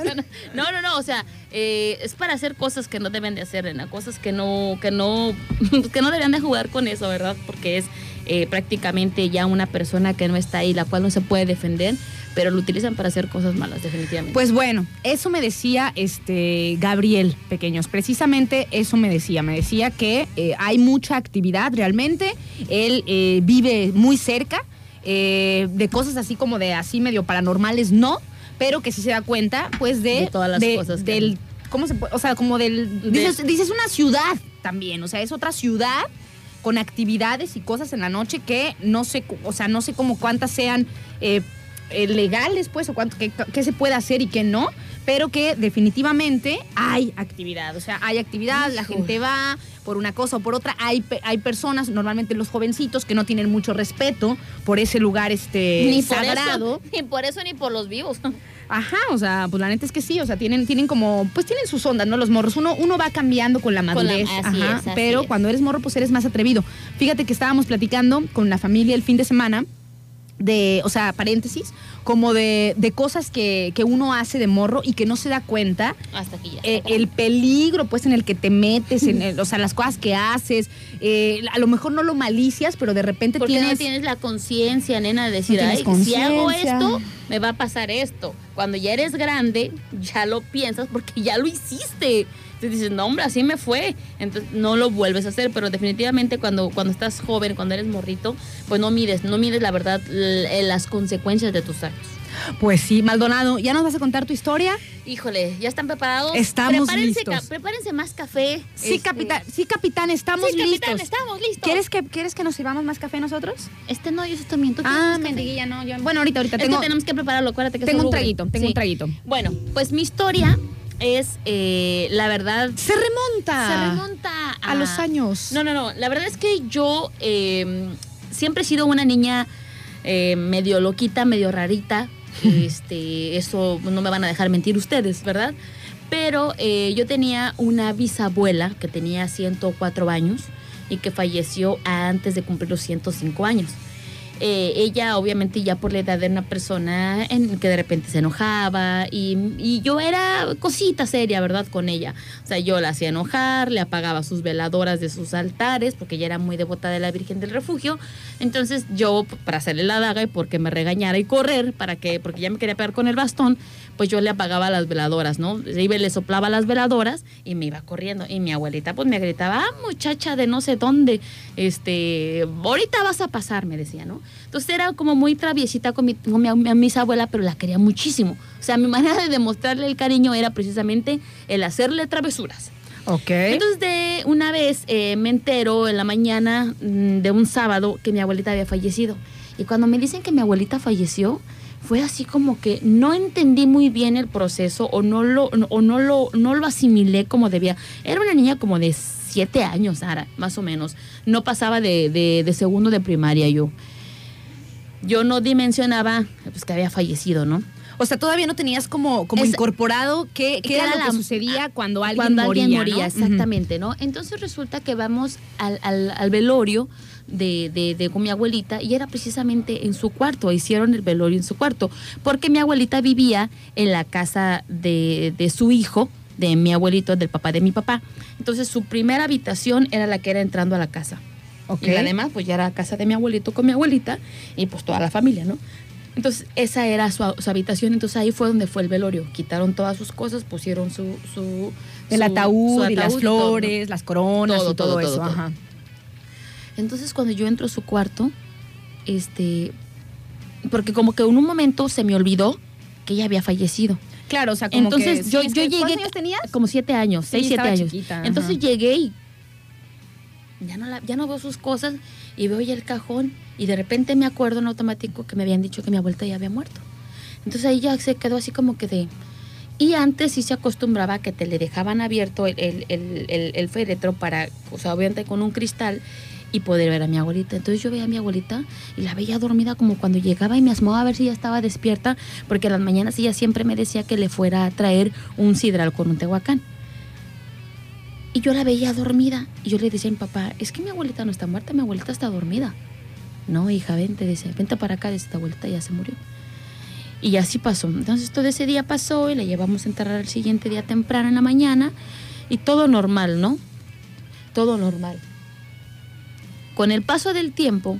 No, no, no, o sea, eh, es para hacer cosas que no deben de hacer, nena, cosas que no, que no, que no deberían de jugar con eso, ¿verdad? Porque es, eh, prácticamente ya una persona que no está ahí, la cual no se puede defender, pero lo utilizan para hacer cosas malas, definitivamente. Pues bueno, eso me decía este Gabriel Pequeños. Precisamente eso me decía. Me decía que eh, hay mucha actividad realmente. Él eh, vive muy cerca de cosas así como de así medio paranormales, no, pero que sí se da cuenta, pues de, De todas las cosas que del. ¿cómo se puede? O sea, como del De- dices, dices una ciudad también, o sea, es otra ciudad con actividades y cosas en la noche que no sé, o sea, no sé cómo cuántas sean eh, eh, legales, pues, o cuánto, qué, qué se puede hacer y qué no, pero que definitivamente hay actividad, o sea, hay actividad, la gente va por una cosa o por otra, hay, hay personas, normalmente los jovencitos, que no tienen mucho respeto por ese lugar este, ni por sagrado. eso, ni por eso ni por los vivos. Ajá, o sea, pues la neta es que sí, o sea, tienen, tienen como, pues tienen sus ondas, ¿no? Los morros. Uno, uno va cambiando con la Con la- madurez. ajá, es, pero es. cuando eres morro, pues eres más atrevido. Fíjate que estábamos platicando con la familia el fin de semana de, o sea, paréntesis, como de, de cosas que, que uno hace de morro y que no se da cuenta. Hasta aquí ya. eh, el peligro, pues, en el que te metes, en el- o sea, las cosas que haces. eh, a lo mejor no lo malicias, pero de repente Porque tienes. no tienes la conciencia, nena, de decir, No ay, si hago conciencia". esto, me va a pasar esto. Cuando ya eres grande, ya lo piensas porque ya lo hiciste. Entonces dices, no, hombre, así me fue. Entonces no lo vuelves a hacer, pero definitivamente cuando, cuando estás joven, cuando eres morrito, pues no mides, no mides la verdad, l- las consecuencias de tus actos. Pues sí, Maldonado, ¿ya nos vas a contar tu historia? Híjole, ¿ya están preparados? Estamos prepárense, listos. prepárense más café. Sí, Este, capitán, sí, capitán, estamos sí, capitán, listos. estamos listos. ¿Quieres que, ¿Quieres que nos sirvamos más café nosotros? Este no, yo estoy también. ¿Tú Ah, mendiguilla, no. Yo, bueno, ahorita, ahorita Es tengo, que tenemos que prepararlo, acuérdate que tengo un traguito, tengo Sí. un traguito. Bueno, pues mi historia es, eh, la verdad, Se remonta. se remonta a los años. No, no, no. La verdad es que yo eh, siempre he sido una niña eh, medio loquita, medio rarita. Este, eso no me van a dejar mentir ustedes, ¿verdad? Pero eh, yo tenía una bisabuela que tenía 104 años y que falleció antes de cumplir los 105 años. Eh, ella obviamente ya por la edad era una persona que de repente se enojaba y, yo era cosita seria, ¿verdad? Con ella. O sea, yo la hacía enojar, le apagaba sus veladoras de sus altares porque ella era muy devota de la Virgen del Refugio. Entonces yo, para hacerle la daga y porque me regañara y correr, para que, porque ya me quería pegar con el bastón, pues yo le apagaba las veladoras, ¿no? Le soplaba las veladoras y me iba corriendo. Y mi abuelita pues me gritaba, ah, muchacha de no sé dónde, este, ahorita vas a pasar, me decía, ¿no? Entonces era como muy traviesita con mi, con mi, mi bisabuela, pero la quería muchísimo. O sea, mi manera de demostrarle el cariño era precisamente el hacerle travesuras. Ok. Entonces, de una vez eh, me entero en la mañana mm, de un sábado que mi abuelita había fallecido. Y cuando me dicen que mi abuelita falleció, fue así como que no entendí muy bien el proceso o no lo, o no lo, no lo asimilé como debía. Era una niña como de siete años, Sara, más o menos. No pasaba de, de- de segundo de primaria yo. Yo no dimensionaba pues, que había fallecido, ¿no? O sea, todavía no tenías como, como Es- incorporado qué, qué era era lo que la- sucedía cuando alguien Cuando moría. alguien moría, ¿no? exactamente, ¿no? Entonces resulta que vamos al, al- al velorio de, de- de con mi abuelita y era precisamente en su cuarto, hicieron el velorio en su cuarto, porque mi abuelita vivía en la casa de, de su hijo, de mi abuelito, del papá de mi papá. Entonces su primera habitación era la que era entrando a la casa. Ujú. Ok. Y la demás, pues ya era casa de mi abuelito con mi abuelita y pues toda la familia, ¿no? Entonces, esa era su, su habitación. Entonces, ahí fue donde fue el velorio. Quitaron todas sus cosas, pusieron su. su El su- ataúd, y las flores, las coronas Todo, y todo, todo, eso. todo. Ajá. Entonces, cuando yo entro a su cuarto, este. Porque como que en un momento se me olvidó que ella había fallecido. Claro, o sea, como Entonces, que, yo, sí, yo llegué. ¿Cuántos años tenías? Como siete años, Sí, seis, siete años. chiquita, Entonces ajá. llegué y. Ya no, la, ya no veo sus cosas y veo ya el cajón y de repente me acuerdo en automático que me habían dicho que mi abuelita ya había muerto. Entonces ahí ya se quedó así como que de... Y antes sí se acostumbraba que te le dejaban abierto el, el, el, el- féretro para, o sea, obviamente con un cristal y poder ver a mi abuelita. Entonces yo veía a mi abuelita y la veía dormida como cuando llegaba y me asomaba a ver si ya estaba despierta, porque en las mañanas ella siempre me decía que le fuera a traer un sidral con un tehuacán. Y yo la veía dormida y yo le decía a mi papá, es que mi abuelita no está muerta, mi abuelita está dormida. No, hija, vente, dice, vente para acá, dice, esta abuelita ya se murió. Y así pasó. Entonces todo ese día pasó y la llevamos a enterrar el siguiente día temprano en la mañana y todo normal, ¿no? Todo normal. Con el paso del tiempo,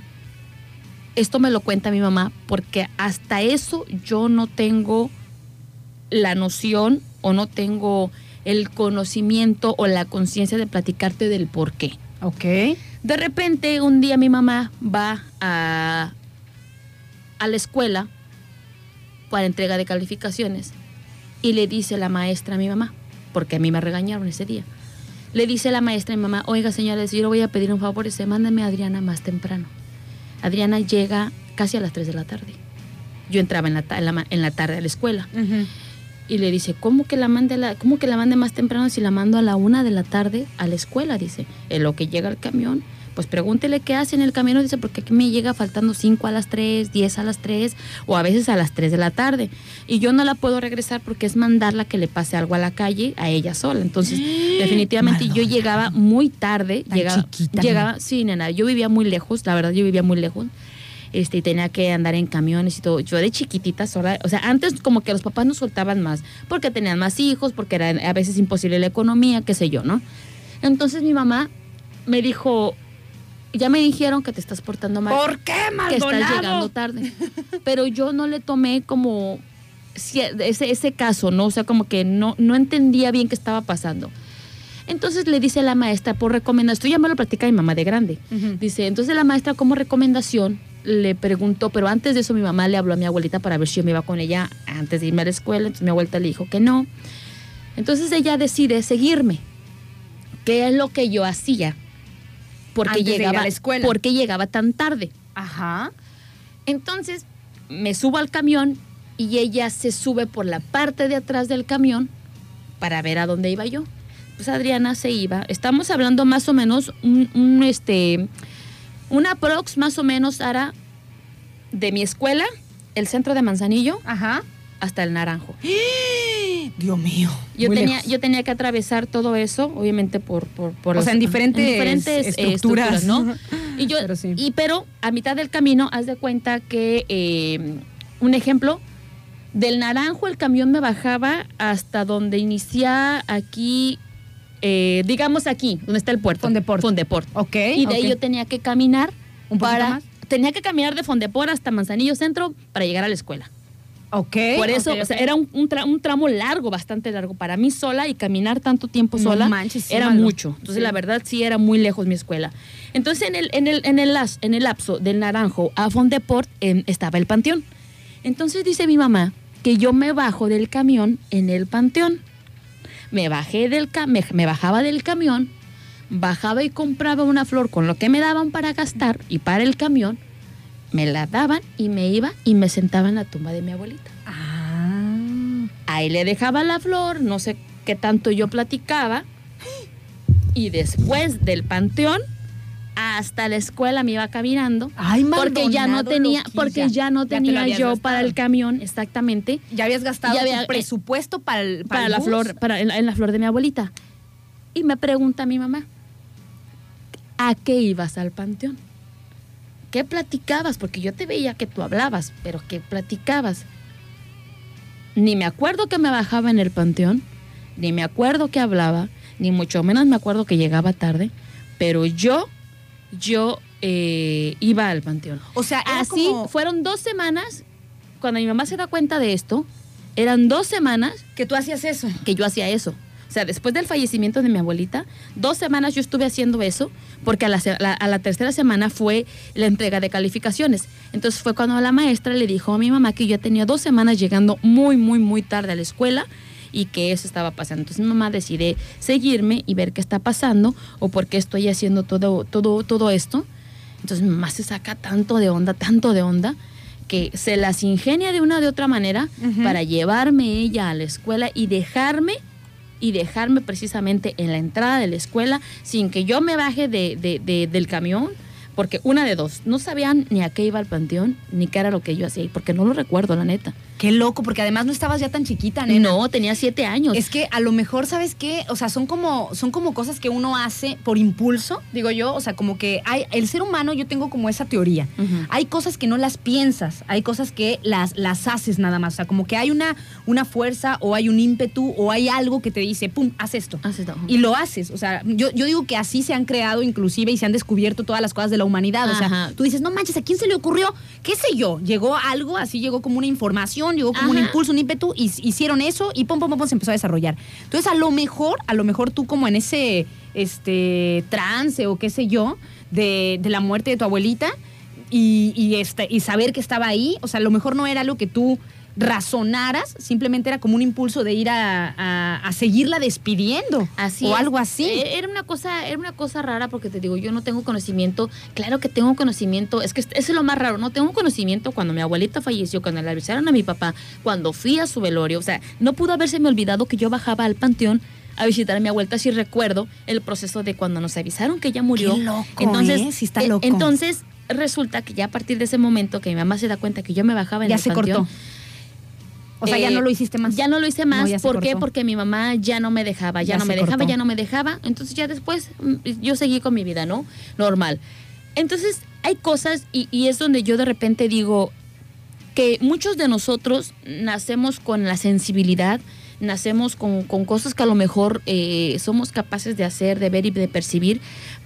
esto me lo cuenta mi mamá, porque hasta eso yo no tengo la noción o no tengo el conocimiento o la conciencia de platicarte del por qué. Ok. De repente, un día mi mamá va a, a la escuela para entrega de calificaciones y le dice la maestra a mi mamá, porque a mí me regañaron ese día. Le dice la maestra a mi mamá, oiga señores, yo le voy a pedir un favor, se mándame a Adriana más temprano. Adriana llega casi a las 3 de la tarde. Yo entraba en la, en la ma- en la tarde a la escuela. Y le dice, ¿cómo que la mande, la, cómo que la mande más temprano si la mando a la una de la tarde a la escuela? Dice, en lo que llega el camión, pues pregúntele qué hace en el camión. Dice, porque aquí me llega faltando 5 a las 3, 10 a las 3 o a veces a las 3 de la tarde. Y yo no la puedo regresar porque es mandarla que le pase algo a la calle a ella sola. Entonces, definitivamente yo llegaba muy tarde. Tan Llegaba, chiquita. llegaba, sí, nena, yo vivía muy lejos, la verdad, yo vivía muy lejos este, y tenía que andar en camiones y todo. Yo de chiquitita sola, o sea, antes como que los papás nos soltaban más, porque tenían más hijos, porque era a veces imposible la economía, qué sé yo, ¿no? Entonces mi mamá me dijo, ya me dijeron que te estás portando mal, ¿Por qué, que estás llegando Maldonado? tarde. Pero yo no le tomé como ese, ese caso, ¿no? O sea, como que no, no entendía bien qué estaba pasando. Entonces le dice la maestra, por recomendación, esto ya me lo platica mi mamá de grande. Dice, entonces la maestra como recomendación le preguntó, pero antes de eso mi mamá le habló a mi abuelita para ver si yo me iba con ella antes de irme a la escuela, entonces mi abuelita le dijo que no. Entonces ella decide seguirme. ¿Qué es lo que yo hacía? Porque Antes de ir a llegaba la escuela. porque llegaba tan tarde. Ajá. Entonces me subo al camión y ella se sube por la parte de atrás del camión para ver a dónde iba yo. Pues Adriana se iba. Estamos hablando más o menos un, un, este una prox más o menos Ara de mi escuela, el centro de Manzanillo Ajá. hasta el Naranjo. Dios mío. Yo tenía lejos. yo tenía que atravesar todo eso, obviamente por por, por O sea, en diferentes eh, estructuras. ¿no? Y yo, Pero sí. y pero a mitad del camino, haz de cuenta que, eh, un ejemplo, del naranjo el camión me bajaba hasta donde inicia aquí, eh, digamos aquí, donde está el puerto. Fondeport. Fondeport. Ok. Y de ahí ok. yo tenía que caminar ¿Un para... más? Tenía que caminar de Fondeport hasta Manzanillo Centro para llegar a la escuela. Ok. Por eso, o sea, era un, un tra- un tramo largo, bastante largo. Para mí sola y caminar tanto tiempo No sola manches, sí, era Malo. mucho. Entonces, Sí. la verdad, sí era muy lejos mi escuela. Entonces, en el, en el, en el, las- en el lapso del Naranjo a Fondeport em, estaba el panteón. Entonces, dice mi mamá que yo me bajo del camión en el panteón. Me bajé del me bajaba del camión, bajaba y compraba una flor con lo que me daban para gastar y para el camión, me la daban y me iba y me sentaba en la tumba de mi abuelita. Ah. Ahí le dejaba la flor, no sé qué tanto yo platicaba. Y después del panteón, hasta la escuela me iba caminando. Ay, Porque ya no tenía, loquilla. porque ya no tenía yo gastado. para el camión, exactamente, Ya habías gastado Ya había- eh, presupuesto para, el, para, el la bus. flor, para en la flor de mi abuelita. Y me pregunta mi mamá, ¿a qué ibas al panteón? ¿Qué platicabas? Porque yo te veía que tú hablabas, pero ¿qué platicabas? Ni me acuerdo que me bajaba en el panteón, ni me acuerdo que hablaba, ni mucho menos me acuerdo que llegaba tarde, pero yo, yo eh, iba al panteón. O sea, Así como fueron dos semanas, cuando mi mamá se da cuenta de esto, eran dos semanas que tú hacías eso. que yo hacía eso. O sea, después del fallecimiento de mi abuelita, dos semanas yo estuve haciendo eso, porque a la, la- a la tercera semana fue la entrega de calificaciones. Entonces fue cuando la maestra le dijo a mi mamá que yo tenía dos semanas llegando muy, muy, muy tarde a la escuela y que eso estaba pasando. Entonces mi mamá decide seguirme y ver qué está pasando o por qué estoy haciendo todo, todo, todo esto. Entonces mi mamá se saca tanto de onda, tanto de onda, que se las ingenia de una o de otra manera para llevarme ella a la escuela y dejarme y dejarme precisamente en la entrada de la escuela sin que yo me baje de, de- de- del camión, porque una de dos, no sabían ni a qué iba el panteón, ni qué era lo que yo hacía porque no lo recuerdo, la neta. Qué loco, porque además no estabas ya tan chiquita, nena. No, tenía siete años. Es que a lo mejor, ¿sabes qué? O sea, son como, son como cosas que uno hace por impulso, digo yo. O sea, como que hay, el ser humano, yo tengo como esa teoría. Hay cosas que no las piensas, hay cosas que las, las haces nada más. O sea, como que hay una, una fuerza o hay un ímpetu o hay algo que te dice, pum, haz esto. Haz esto. Y lo haces. O sea, yo, yo digo que así se han creado inclusive y se han descubierto todas las cosas de la humanidad. O sea, Ajá. tú dices, no manches, ¿a quién se le ocurrió? ¿Qué sé yo? Llegó algo, así llegó como una información, llegó como un impulso, un ímpetu, y hicieron eso y pum, pum, pum, pum, se empezó a desarrollar. Entonces, a lo mejor, a lo mejor tú como en ese este trance o qué sé yo, de, de la muerte de tu abuelita y, y, este, y saber que estaba ahí, o sea, a lo mejor no era lo que tú razonaras, simplemente era como un impulso de ir a, a- a seguirla despidiendo Así o es. algo así. Eh, Era una cosa, era una cosa rara porque te digo, yo no tengo conocimiento. Claro que tengo conocimiento, es que eso es lo más raro, no tengo conocimiento cuando mi abuelita falleció, cuando le avisaron a mi papá, cuando fui a su velorio, o sea, no pudo haberse me olvidado que yo bajaba al panteón a visitar a mi abuelita si recuerdo el proceso de cuando nos avisaron que ella murió. Qué loco, entonces, ¿eh? Sí está eh, loco. entonces resulta que ya a partir de ese momento que mi mamá se da cuenta que yo me bajaba en ya el se panteón, cortó. O sea, ya eh, no lo hiciste más. Ya no lo hice más. No, ¿Por qué? cortó. Porque mi mamá ya no me dejaba, ya, Ya no me dejaba, cortó. ya no me dejaba. Entonces ya después mm, yo seguí con mi vida, ¿no? Normal. Entonces hay cosas y, y es donde yo de repente digo que muchos de nosotros nacemos con la sensibilidad, nacemos con, con cosas que a lo mejor eh, somos capaces de hacer, de ver y de percibir,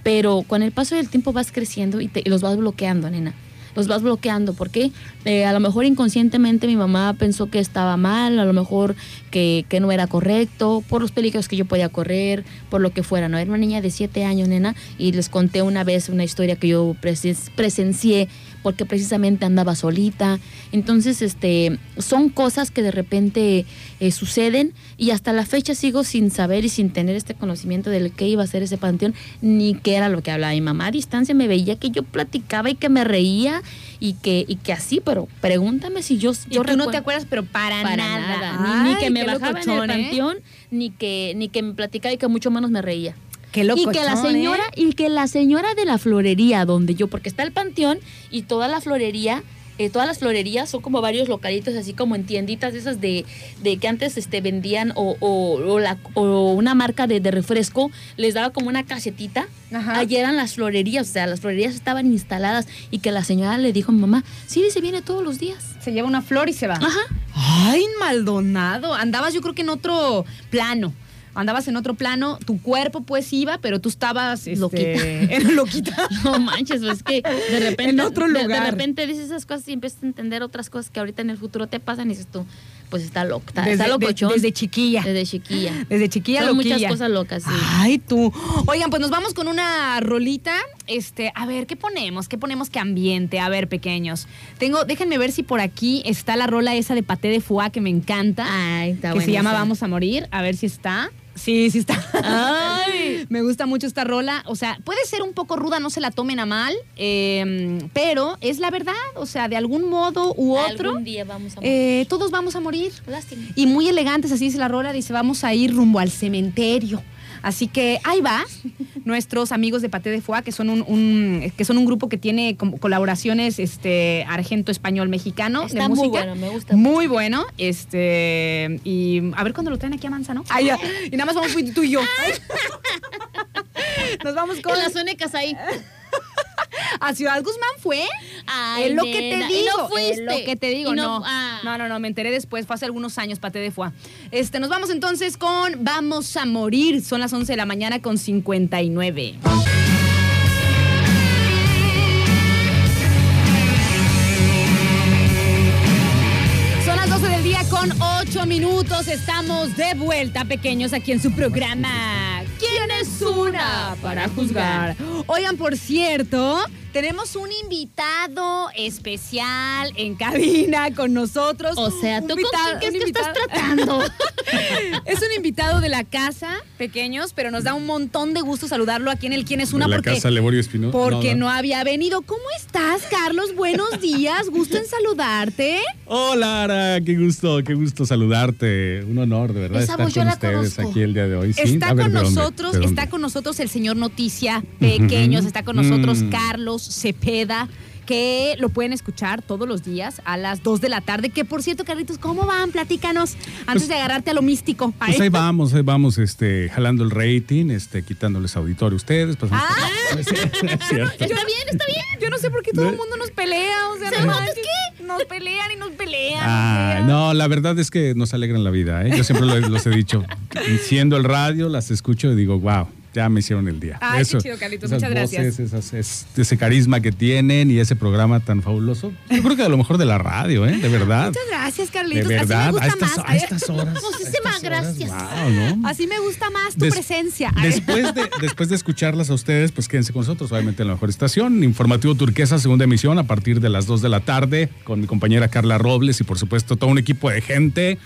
pero con el paso del tiempo vas creciendo y, te- y los vas bloqueando, nena. Los vas bloqueando, porque eh, a lo mejor inconscientemente mi mamá pensó que estaba mal, a lo mejor que, que no era correcto, por los peligros que yo podía correr, por lo que fuera, ¿no? Era una niña de siete años, nena, y les conté una vez una historia que yo presen- presencié porque precisamente andaba solita. Entonces, este, son cosas que de repente eh, suceden y hasta la fecha sigo sin saber y sin tener este conocimiento del qué iba a ser ese panteón, ni qué era lo que hablaba. Mi mamá a distancia me veía que yo platicaba y que me reía y que, y que así, pero pregúntame si yo, Y yo tú no te acuerdas, pero para, para nada. nada. Ni, ni que me bajaba locochón, en el ¿eh? panteón, ni que, ni que me platicaba y que mucho menos me reía. Qué Y que la señora, ¿eh? y que la señora de la florería donde yo, porque está el panteón y toda la florería, eh, todas las florerías son como varios localitos, así como en tienditas de esas de, de que antes este, vendían o, o- o la- o una marca de, de refresco, les daba como una casetita. Ajá. Allí eran las florerías, o sea, las florerías estaban instaladas y que la señora le dijo a mi mamá, sí, dice, viene todos los días. Se lleva una flor y se va. Ajá. Ay, Maldonado. Andabas yo creo que en otro plano. Andabas en otro plano, tu cuerpo pues iba, pero tú estabas este, Loquita. en loquita. No manches, pues que de repente, En otro de- De, lugar. repente dices esas cosas y empiezas a entender otras cosas que ahorita en el futuro te pasan y dices tú, pues está loco, está, Desde, está de- desde chiquilla. Desde chiquilla. Desde chiquilla Son muchas loquilla. cosas locas, sí. Ay, tú. Oigan, pues nos vamos con una rolita. Este, a ver, ¿qué ponemos? ¿Qué ponemos? ¿Qué ambiente? A ver, pequeños. Tengo, déjenme ver si por aquí está la rola esa de Paté de Foie que me encanta. Ay, está que se llama esa. Vamos a Morir. A ver si está. Sí, sí está. Ay. Me gusta mucho esta rola. O sea, puede ser un poco ruda, no se la tomen a mal, eh, pero es la verdad. O sea, de algún modo u otro, Algún día vamos a morir. eh, todos vamos a morir. Lástima. Y muy elegantes, así dice la rola, dice, vamos a ir rumbo al cementerio. Así que ahí va, nuestros amigos de Paté de Foie, que son un, un- que son un grupo que tiene como colaboraciones este, argento-español-mexicano de Está muy música. bueno, me gusta Muy bueno. Este, y a ver cuándo lo traen aquí a Manzano. Ay, ya. Y nada más vamos tú y yo. Nos vamos con Con las únicas ahí. a Ciudad Guzmán fue. Ay, es lo que te digo. y no es lo que te digo. Y no, no- ah. no, no, no, me enteré después. Fue hace algunos años, Paté de Foie. Este, nos vamos entonces con Vamos a morir. Son las 11 de la mañana con 59. Con 8 minutos. Estamos de vuelta, pequeños, aquí en su programa. ¿Quién es una para juzgar? Oigan, por cierto, tenemos un invitado especial en cabina con nosotros. O sea, ¿tú con quién es que estás tratando? es un invitado de la casa, pequeños, pero nos da un montón de gusto saludarlo aquí en el ¿Quién es una? de la porque casa Levorio Espinosa. porque no, había venido. ¿Cómo estás, Carlos? Buenos días. Gusto en saludarte. Hola, Ara, qué gusto, qué gusto saludarte. Un honor, de verdad, Esa estar voz yo con la ustedes conozco. aquí el día de hoy. ¿Sí? Está A ver, con nosotros, está con nosotros el señor Noticia Pequeños, está con nosotros Mm. Carlos Cepeda, que lo pueden escuchar todos los días a las 2 de la tarde. Que por cierto, Carlitos, ¿cómo van? Platícanos antes de agarrarte a lo místico. Pues ahí vamos, ahí vamos, este, jalando el rating, este, quitándoles auditorio a ustedes. Pues, Ah. es cierto. Está bien, está bien. Yo no sé por qué todo el mundo nos pelea, o sea, ¿Se no nota manches, Nos pelean y nos pelean. Ah, no, la verdad es que nos alegran la vida, ¿eh? Yo siempre lo- los he dicho. Siendo el radio, las escucho y digo, wow, ya me hicieron el día. Ay, qué chido, Carlitos, muchas gracias. voces, esas- es- ese carisma que tienen y ese programa tan fabuloso. Yo creo que a lo mejor de la radio, ¿eh? De verdad. Muchas gracias, De Carlitos. verdad, Así me a gusta estas, más. a estas horas. Muchísimas a gracias. wow, ¿no? Así me gusta más tu Des- presencia. Después de, después de escucharlas a ustedes, pues quédense con nosotros, obviamente en la mejor estación. Informativo Turquesa, segunda emisión, a partir de las 2 de la tarde, con mi compañera Carla Robles y por supuesto todo un equipo de gente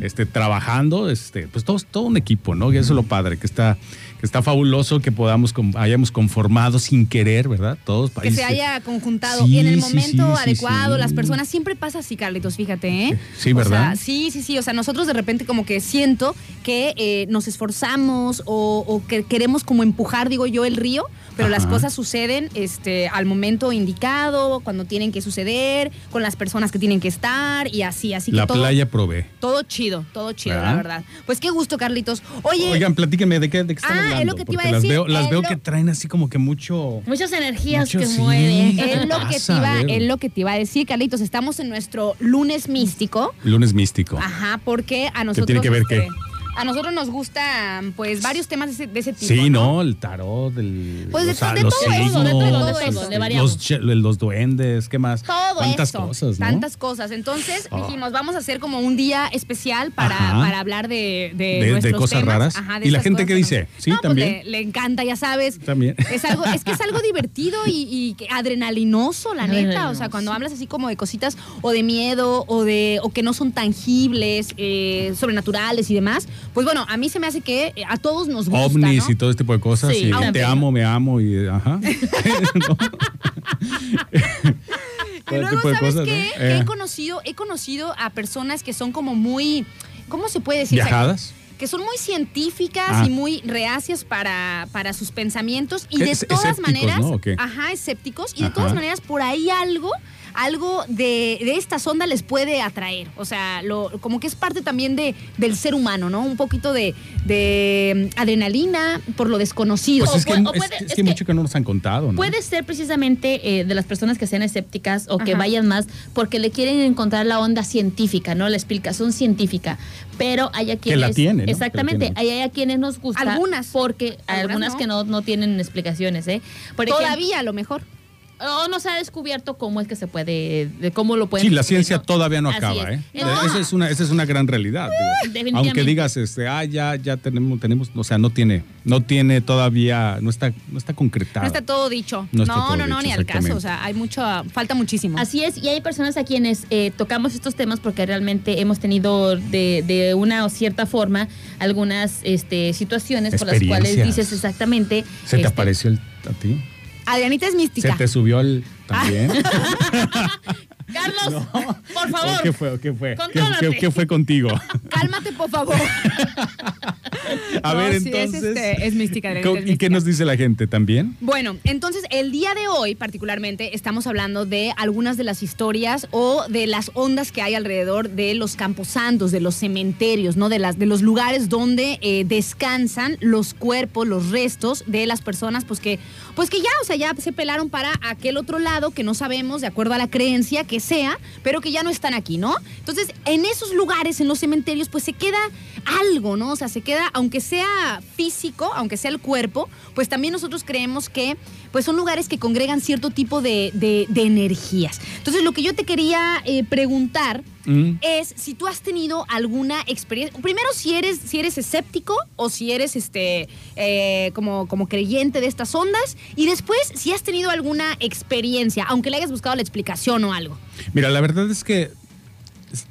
este, trabajando, este, pues todos, todo un equipo, ¿no? Y eso es lo padre, que está, que está fabuloso que podamos, hayamos conformado sin querer, ¿verdad? Todos que países. se haya conjuntado Sí, y en el sí, momento sí, sí, adecuado, sí. las personas, siempre pasa así, Carlitos, fíjate, ¿eh? Sí, O ¿verdad? sea, sí, sí, sí, o sea, nosotros de repente como que siento que eh, nos esforzamos o, o que queremos como empujar, digo yo, el río, pero las cosas suceden este, al momento indicado, cuando tienen que suceder, con las personas que tienen que estar y así, así que La todo, playa provee. todo chido, todo chido, ¿Verdad? la verdad. Pues qué gusto, Carlitos. Oye, Oigan, platíquenme de qué, de qué están Ah, es hablando. lo que te porque iba a las decir, veo, las es veo lo- que traen así como que mucho. Muchas energías Mucho que sí. mueven. es lo, que te iba, es lo que te iba a decir, Carlitos. Estamos en nuestro lunes místico. Lunes místico. Ajá, porque a nosotros. tiene que ver este, qué? A nosotros nos gustan, pues, varios temas de ese, de ese tipo. Sí, ¿no? El tarot, el, Pues de los, de los todo eso, de todo eso, variamos. los, duendes, ¿qué más? Todo Tantas eso, cosas, ¿no? tantas cosas. Entonces Ah. dijimos, vamos a hacer como un día especial para, para hablar de, de, De- de nuestros cosas temas. raras. Ajá, de ¿Y la gente que dice? nos- Sí, No, pues, también. le, le encanta, ya sabes. También. Es algo, es que es algo divertido y, adrenalinoso, la neta. O sea, cuando hablas así como de cositas o de miedo o de o que no son tangibles, eh, sobrenaturales y demás, pues bueno, a mí se me hace que eh, a todos nos gusta. ovnis ¿no? y todo este tipo de cosas. Sí, y te amo, me amo y ajá. Y Todo luego, ¿sabes cosas, qué? ¿no? Que Eh, he conocido, he conocido a personas que son como muy, ¿cómo se puede decir? ¿Viajadas? que son muy científicas Ah. y muy reacias para, para sus pensamientos y de Es- todas maneras, ¿no? Ajá, escépticos y de todas maneras por ahí algo algo de, de esta sonda les puede atraer, o sea, lo, como que es parte también de, del ser humano, ¿no? Un poquito de, de mm, adrenalina por lo desconocido. Pues es que, o es- puede- es es que que mucho que no nos han contado, ¿no? Puede ser precisamente eh, de las personas que sean escépticas o que Ajá. vayan más porque le quieren encontrar la onda científica, ¿no? La explicación científica. Pero hay a quienes. la tienen, ¿no? Que la Exactamente. tienen. Hay, hay a quienes nos gusta. Algunas. Porque hay Algunas algunas no. que no, no tienen explicaciones, ¿eh? Por ejemplo, Todavía a lo mejor. O no se ha descubierto cómo es que se puede, de cómo lo pueden Sí, la ciencia ¿no? todavía no Así acaba, es. ¿eh? Esa es una, esa es una gran realidad. digo. Definitivamente. Aunque digas, este, ah, ya, ya tenemos, tenemos, o sea, no tiene, no tiene todavía, no está, no está concretado. No está todo dicho. No No, está no, todo no, dicho, ni al caso. O sea, hay mucho, falta muchísimo. Así es, y hay personas a quienes eh, tocamos estos temas porque realmente hemos tenido de, de una o cierta forma algunas este, situaciones por las cuales dices exactamente. ¿Se te este, apareció el, a ti? Adrianita es mística. ¿Se te subió el también? Carlos, por ¿O favor. ¿Qué fue? ¿Qué fue? ¿Qué, fue contigo? Cálmate, por favor. A No, ver, sí, entonces. Es, este, es mística, Adrianita, ¿cómo- es ¿Y qué mística. nos dice la gente también? Bueno, entonces el día de hoy particularmente estamos hablando de algunas de las historias o de las ondas que hay alrededor de los camposantos, de los cementerios, ¿no? De, las, de los lugares donde eh, descansan los cuerpos, los restos de las personas, pues que, pues que ya, o sea, ya se pelaron para aquel otro lado que no sabemos, de acuerdo a la creencia que sea, pero que ya no están aquí, ¿no? Entonces, en esos lugares, en los cementerios, pues se queda algo, ¿no? O sea, se queda, aunque sea físico, aunque sea el cuerpo, pues también nosotros creemos que pues son lugares que congregan cierto tipo de, de- energías. Entonces, lo que yo te quería eh, preguntar Mm. es si tú has tenido alguna experiencia. Primero, si eres, si eres escéptico o si eres este eh, como, como creyente de estas ondas. Y después, si has tenido alguna experiencia, aunque le hayas buscado la explicación o algo. Mira, la verdad es que, es que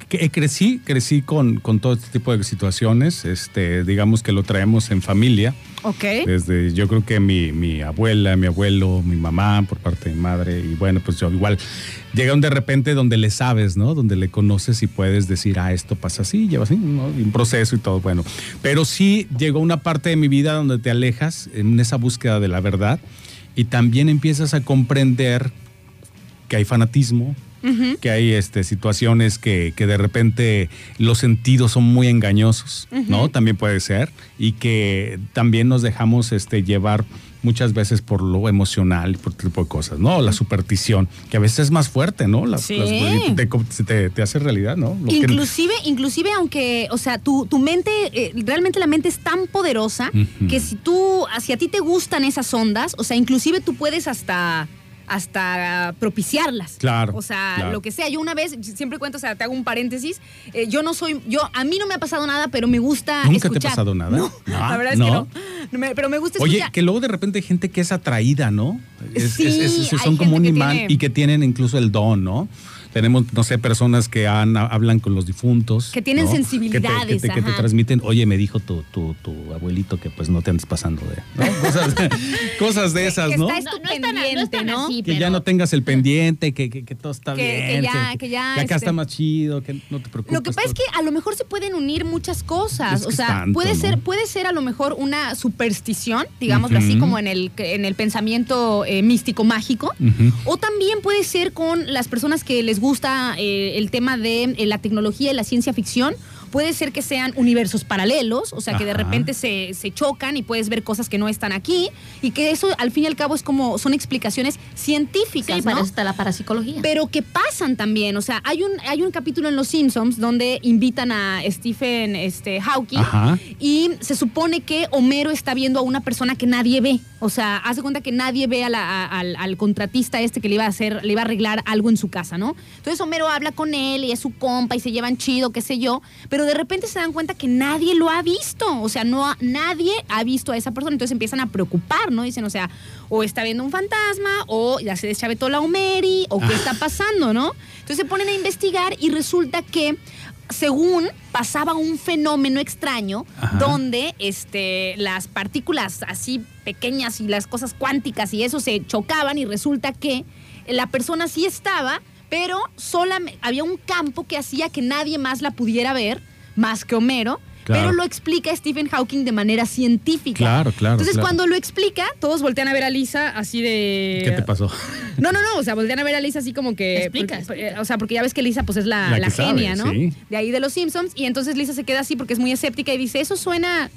crecí, crecí con, con todo este tipo de situaciones. Este, digamos que lo traemos en familia. Ok. Desde, yo creo que mi, mi abuela, mi abuelo, mi mamá, por parte de mi madre, y bueno, pues yo igual, llegan de repente donde le sabes, ¿no? Donde le conoces y puedes decir, ah, esto pasa así, lleva así, ¿no? Y un proceso y todo, bueno. Pero sí llegó una parte de mi vida donde te alejas en esa búsqueda de la verdad y también empiezas a comprender que hay fanatismo, que hay este, situaciones que, que de repente los sentidos son muy engañosos, ¿no? También puede ser. Y que también nos dejamos este, llevar muchas veces por lo emocional, por este tipo de cosas, ¿no? La superstición, que a veces es más fuerte, ¿no? Las- Sí. las- te, te- te hace realidad, ¿no? Lo que- Inclusive, inclusive aunque, o sea, tu, tu mente, eh, realmente la mente es tan poderosa que si tú, si a ti te gustan esas ondas, o sea, inclusive tú puedes hasta hasta propiciarlas. Claro, O sea, claro. lo que sea. Yo una vez, siempre cuento, o sea, te hago un paréntesis. eh, yo no soy, yo, a mí no me ha pasado nada, pero me gusta ¿Nunca te ha pasado nada? No, No, la verdad es que no. me- pero me gusta Oye, escuchar. que luego de repente hay gente que es atraída, ¿no? Es- Sí, es- es- hay son como un gente imán tiene- y que tienen incluso el don, ¿no? Tenemos, no sé, personas que han- hablan con los difuntos. Que tienen ¿no? sensibilidades, Que te, que te- que te ajá. transmiten, oye, me dijo tu, tu, tu abuelito que pues no te andes pasando de. ¿no? Cosas, cosas de esas, que ¿no? Que pero- ya no tengas el pendiente, que, que- que todo está Que- que bien. ya- que ya, acá este- está más chido, que no te preocupes. Lo que pasa es que a lo mejor se pueden unir muchas cosas. Es que o sea, tanto, puede ¿no? ser, puede ser a lo mejor una superstición, digámoslo así, como en el, en el pensamiento eh, místico mágico. O también puede ser con las personas que les gusta eh, el tema de eh, la tecnología y la ciencia ficción. Puede ser que sean universos paralelos, o sea, que de Ajá. repente se, se chocan y puedes ver cosas que no están aquí. Y que eso, al fin y al cabo, es como son explicaciones científicas. Sí, para ¿no? eso está la parapsicología. Pero que pasan también, o sea, hay un, hay un capítulo en Los Simpsons donde invitan a Stephen este, Hawking Ajá. y se supone que Homero está viendo a una persona que nadie ve. O sea, hace cuenta que nadie ve a la- a- al, al contratista este que le iba a hacer, le iba a arreglar algo en su casa, ¿no? Entonces Homero habla con él y es su compa y se llevan chido, qué sé yo, pero de repente se dan cuenta que nadie lo ha visto. O sea, no nadie ha visto a esa persona. Entonces empiezan a preocupar, ¿no? Dicen, o sea, o está viendo un fantasma, o ya se deschavetó la Homeri, o qué está pasando, ¿no? Entonces se ponen a investigar y resulta que según pasaba un fenómeno extraño Ajá. donde este, las partículas así pequeñas y las cosas cuánticas y eso se chocaban y resulta que la persona sí estaba, pero solamente había un campo que hacía que nadie más la pudiera ver, más que Homero. Claro. Pero lo explica Stephen Hawking de manera científica. Claro, claro, Entonces, claro. cuando lo explica, todos voltean a ver a Lisa así de. ¿Qué te pasó? No, no, no, o sea, voltean a ver a Lisa así como que... Explica, porque- explica. O sea, porque ya ves que Lisa pues es la, La la que sabe, genia, ¿no? sí. De ahí de los Simpsons. Y entonces Lisa se queda así porque es muy escéptica y dice, eso suena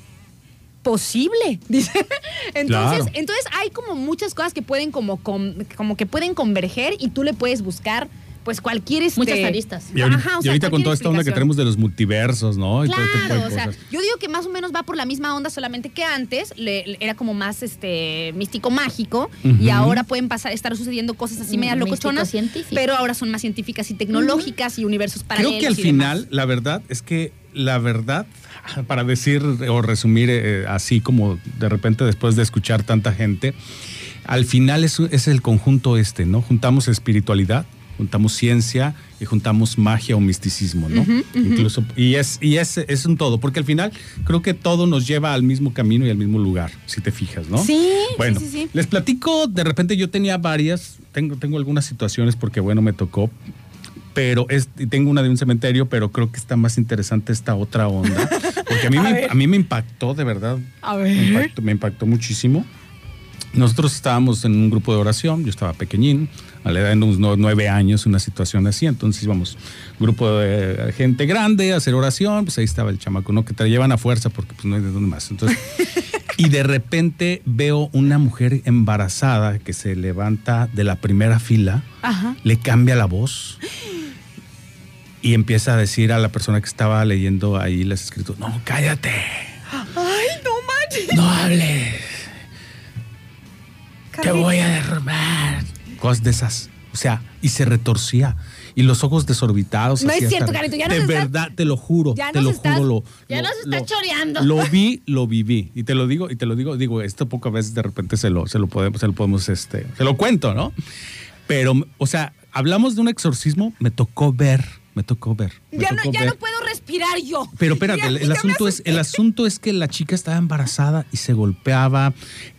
posible, dice. Entonces, Claro. entonces hay como muchas cosas que pueden como, com- como que pueden converger y tú le puedes buscar pues cualquier... Este, Muchas aristas. Y ahorita, Ajá, o y sea, ahorita con toda esta onda que tenemos de los multiversos, ¿no? Y todo este tipo de Claro, o sea, yo digo que más o menos va por la misma onda, solamente que antes le- le- era como más este místico mágico y ahora pueden pasar, estar sucediendo cosas así medias Místico locochonas, científico. pero ahora son más científicas y tecnológicas y universos paralelos. Creo que al y final, demás. la verdad es que la verdad, para decir o resumir eh, así como de repente después de escuchar tanta gente, al final es, es el conjunto este, ¿no? Juntamos espiritualidad, juntamos ciencia y juntamos magia o misticismo, ¿no? Incluso, y es, y es, es un todo, porque al final creo que todo nos lleva al mismo camino y al mismo lugar, si te fijas, ¿no? Sí, Bueno, sí, sí, sí. les platico, de repente yo tenía varias, tengo, tengo algunas situaciones porque bueno, me tocó, pero es, tengo una de un cementerio, pero creo que está más interesante esta otra onda, porque a mí, me, a mí me impactó, de verdad, A me ver. impactó, me impactó muchísimo. Nosotros estábamos en un grupo de oración, yo estaba pequeñín, a la edad de unos nue- nueve años, una situación así, entonces íbamos, grupo de gente grande a hacer oración, pues ahí estaba el chamaco, ¿no? Que te llevan a fuerza porque pues no hay de dónde más. Entonces, y de repente veo una mujer embarazada que se levanta de la primera fila, Ajá. le cambia la voz y empieza a decir a la persona que estaba leyendo ahí las escrituras, no, cállate. Ay, no manches. No hables. Te voy a derrumbar. Cosas de esas. O sea, y se retorcía. Y los ojos desorbitados. No es cierto, Carlito, ya De estás- verdad, te lo juro. ya te lo estás- juro. Lo, ya lo- nos está lo- choreando. Lo vi, lo viví. Y te lo digo, y te lo digo, digo, esto pocas veces de repente se lo, se lo podemos, se lo podemos, este, se lo cuento, ¿no? Pero, o sea, hablamos de un exorcismo, me tocó ver, me tocó ver. me Ya, no, tocó ya ver. no puedo respirar yo. Pero espérate, Ya- el, asunto es, el asunto es que la chica estaba embarazada y se golpeaba.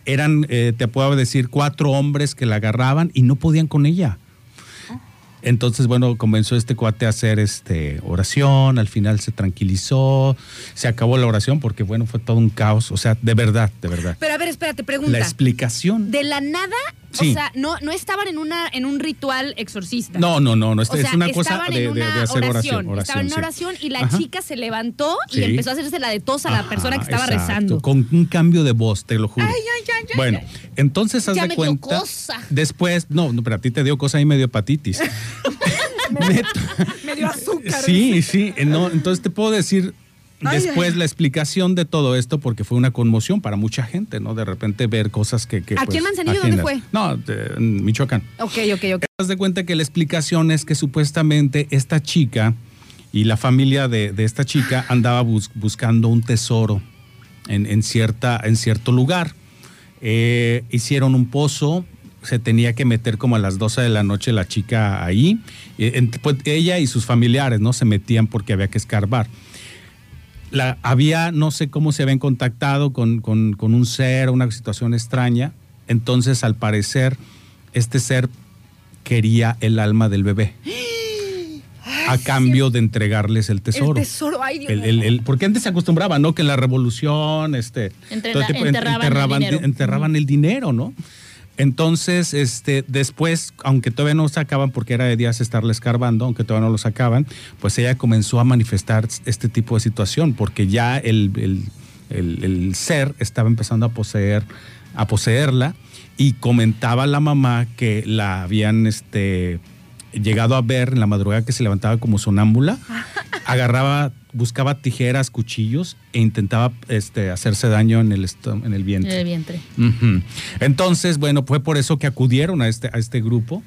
Eran, eh, te puedo decir, cuatro hombres que la agarraban y no podían con ella. Entonces, bueno, comenzó este cuate a hacer este oración, al final se tranquilizó, se acabó la oración porque, bueno, fue todo un caos. O sea, de verdad, de verdad. Pero a ver, espérate, La pregunta. explicación. De la nada Sí. O sea, no, no estaban en una en un ritual exorcista. No, no, no, no, es, O sea, es una cosa estaban de, en de- de una hacer oración. oración. Estaban en una sí. oración y la Ajá. chica se levantó y Sí. empezó a hacerse la de tos a la Ajá, persona que estaba exacto, rezando. Con un cambio de voz, te lo juro. Ay, ay, ay, ay, bueno, entonces haz Ya de me dio cuenta. cosa. Después, no, no, pero a ti te dio cosa y medio hepatitis. Neta. Me dio azúcar. Sí, sí, eh, no, entonces te puedo decir después ay. la explicación de todo esto porque fue una conmoción para mucha gente, ¿no? De repente ver cosas que... que, pues, ¿Aquí en Manzanillo dónde ajenas. fue? No, de- en Michoacán. Ok, ok, ok. Haz de cuenta que la explicación es que supuestamente esta chica y la familia de, de esta chica andaba bus- buscando un tesoro en, en cierta, en cierto lugar. Eh, hicieron un pozo, se tenía que meter como a las 12 de la noche la chica ahí. Eh, en- pues, ella y sus familiares no se metían porque había que escarbar. La, había, no sé cómo se habían contactado con, con- con un ser, una situación extraña. Entonces, al parecer, este ser quería el alma del bebé. a cambio de entregarles el tesoro. El tesoro, ay Dios El- el- el- porque antes se acostumbraba, ¿no? Que en la revolución, este, Entrena- todo tipo- enterraban el dinero. enterraban el dinero, ¿no? Entonces, este, después, aunque todavía no sacaban, porque era de días estarle escarbando, aunque todavía no lo sacaban, pues ella comenzó a manifestar este tipo de situación, porque ya el, el- el- el ser estaba empezando a poseer, a poseerla, y comentaba la mamá que la habían este, llegado a ver en la madrugada que se levantaba como sonámbula, agarraba, buscaba tijeras, cuchillos e intentaba este, hacerse daño en el, en el En vientre. el vientre. Entonces, bueno, fue por eso que acudieron a este, a este grupo.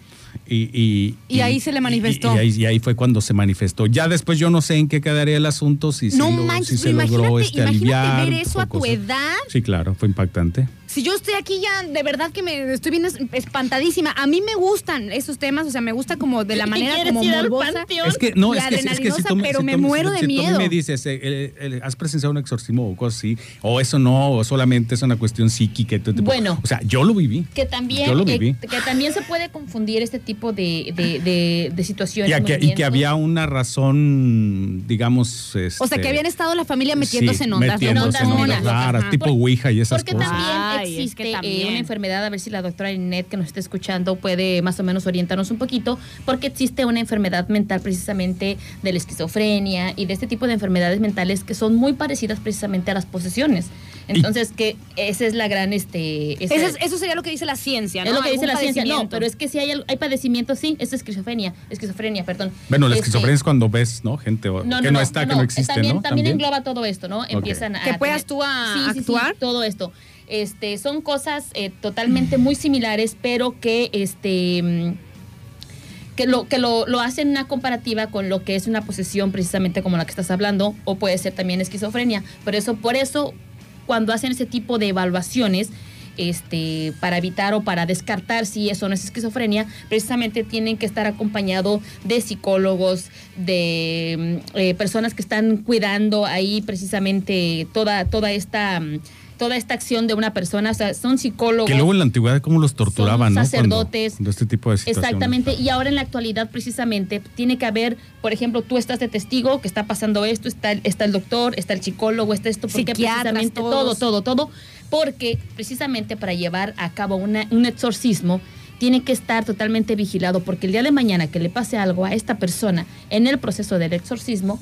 Y, y, Y ahí se le manifestó. Ahí, y ahí fue cuando se manifestó. Ya después yo no sé en qué quedaría el asunto, si, No lo- si se logró este, imagínate aliviar, ver eso a tu edad. Sí, claro, fue impactante. Si yo estoy aquí ya, de verdad que me estoy bien es- espantadísima. A mí me gustan esos temas, o sea, me gusta como de la ¿Y manera como morbosa. Es que no, Y es que, es que si tú, pero si me tú- muero si- de si tú miedo. me dices, eh, eh, eh, ¿has presenciado un exorcismo o cosas así? O eso no, o solamente es una cuestión psíquica. y todo tipo- Bueno. O sea, yo lo viví. Que también, Yo lo eh, viví. que también se puede confundir este tipo de, de, de- de situaciones. Y, que- y que movimientos. había una razón, digamos. O sea, este, que habían estado la familia metiéndose sí, en ondas. metiéndose en ondas ondas raras, Ajá. tipo Ouija y esas Porque cosas. también Ay, es existe que eh, también. una enfermedad, a ver si la doctora Inés que nos está escuchando puede más o menos orientarnos un poquito, porque existe una enfermedad mental precisamente de la esquizofrenia y de este tipo de enfermedades mentales que son muy parecidas precisamente a las posesiones. Entonces, que esa es la gran... este esa- Eso, es- eso sería lo que dice la ciencia, ¿no? es lo que dice la ciencia. No, pero es que si hay, hay padecimientos, sí, es esquizofrenia, esquizofrenia, perdón. Bueno, la Este, esquizofrenia es cuando ves, ¿no? Gente o- que no, está, que no existe, también, ¿no? También engloba todo esto, ¿no? Empiezan a Que puedas tú a Sí, sí, sí, actuar. todo esto. Este, son cosas eh, totalmente muy similares, pero que este mm, que lo que lo, lo hacen una comparativa con lo que es una posesión precisamente como la que estás hablando o puede ser también esquizofrenia. Por eso por eso cuando hacen ese tipo de evaluaciones este, para evitar o para descartar si eso no es esquizofrenia, precisamente tienen que estar acompañado de psicólogos, de mm, eh, personas que están cuidando ahí precisamente toda, toda esta mm, toda esta acción de una persona, o sea, son psicólogos. Que luego en la antigüedad, ¿cómo los torturaban, Son no? Cuando- sacerdotes. Cuando este tipo de situaciones. Exactamente, y ahora en la actualidad precisamente tiene que haber, por ejemplo, tú estás de testigo que está pasando esto, está, el- está el doctor, está el psicólogo, está esto, porque precisamente todo, todo, todo, porque precisamente para llevar a cabo una- un exorcismo tiene que estar totalmente vigilado, porque el día de mañana que le pase algo a esta persona en el proceso del exorcismo,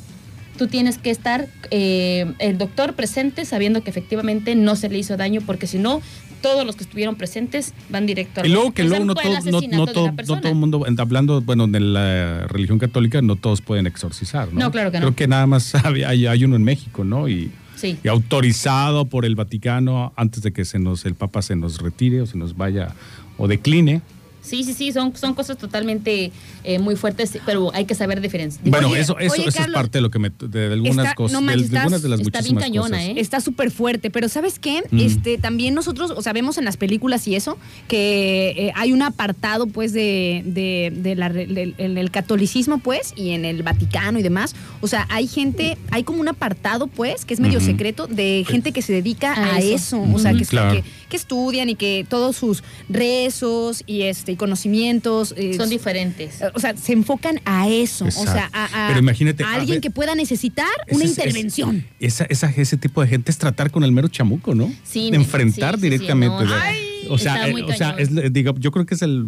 tú tienes que estar eh, el doctor presente sabiendo que efectivamente no se le hizo daño, porque si no, todos los que estuvieron presentes van directo al Y luego que luego no todo, el no, todo, no todo el mundo, hablando, bueno, de la religión católica, no todos pueden exorcizar, ¿no? No, claro que no. Creo que nada más hay, hay- hay uno en México, ¿no? Y, Sí. y autorizado por el Vaticano antes de que se nos, el Papa se nos retire o se nos vaya o decline. Sí, sí, sí, son, son cosas totalmente eh, muy fuertes, pero hay que saber diferenciar. Bueno, Oye, eso, eso, oye, eso es parte de lo que me, de algunas está- cosas, no de- manches, de, algunas de las está bien muchísimas cañona, cosas. ¿eh? Está súper fuerte, pero ¿sabes qué? Mm. Este, también nosotros, o sea, vemos en las películas y eso, que eh, hay un apartado, pues, de, de, de la en el catolicismo, pues, y en el Vaticano y demás. O sea, hay gente, hay como un apartado, pues, que es medio secreto, de gente que se dedica A a, eso. eso. O sea, que, Claro. que, que estudian y que todos sus rezos y este conocimientos eh, Son diferentes. o sea, se enfocan a eso. O sea, a, a- Pero imagínate, a a alguien ver, que pueda necesitar Ese una es- es- intervención. esa, esa- ese tipo de gente es tratar con el mero chamuco, ¿no? Sí, De enfrentar sí, sí, sí, directamente. no, de- Ay. O sea, eh, muy o sea es, digo, yo creo que es el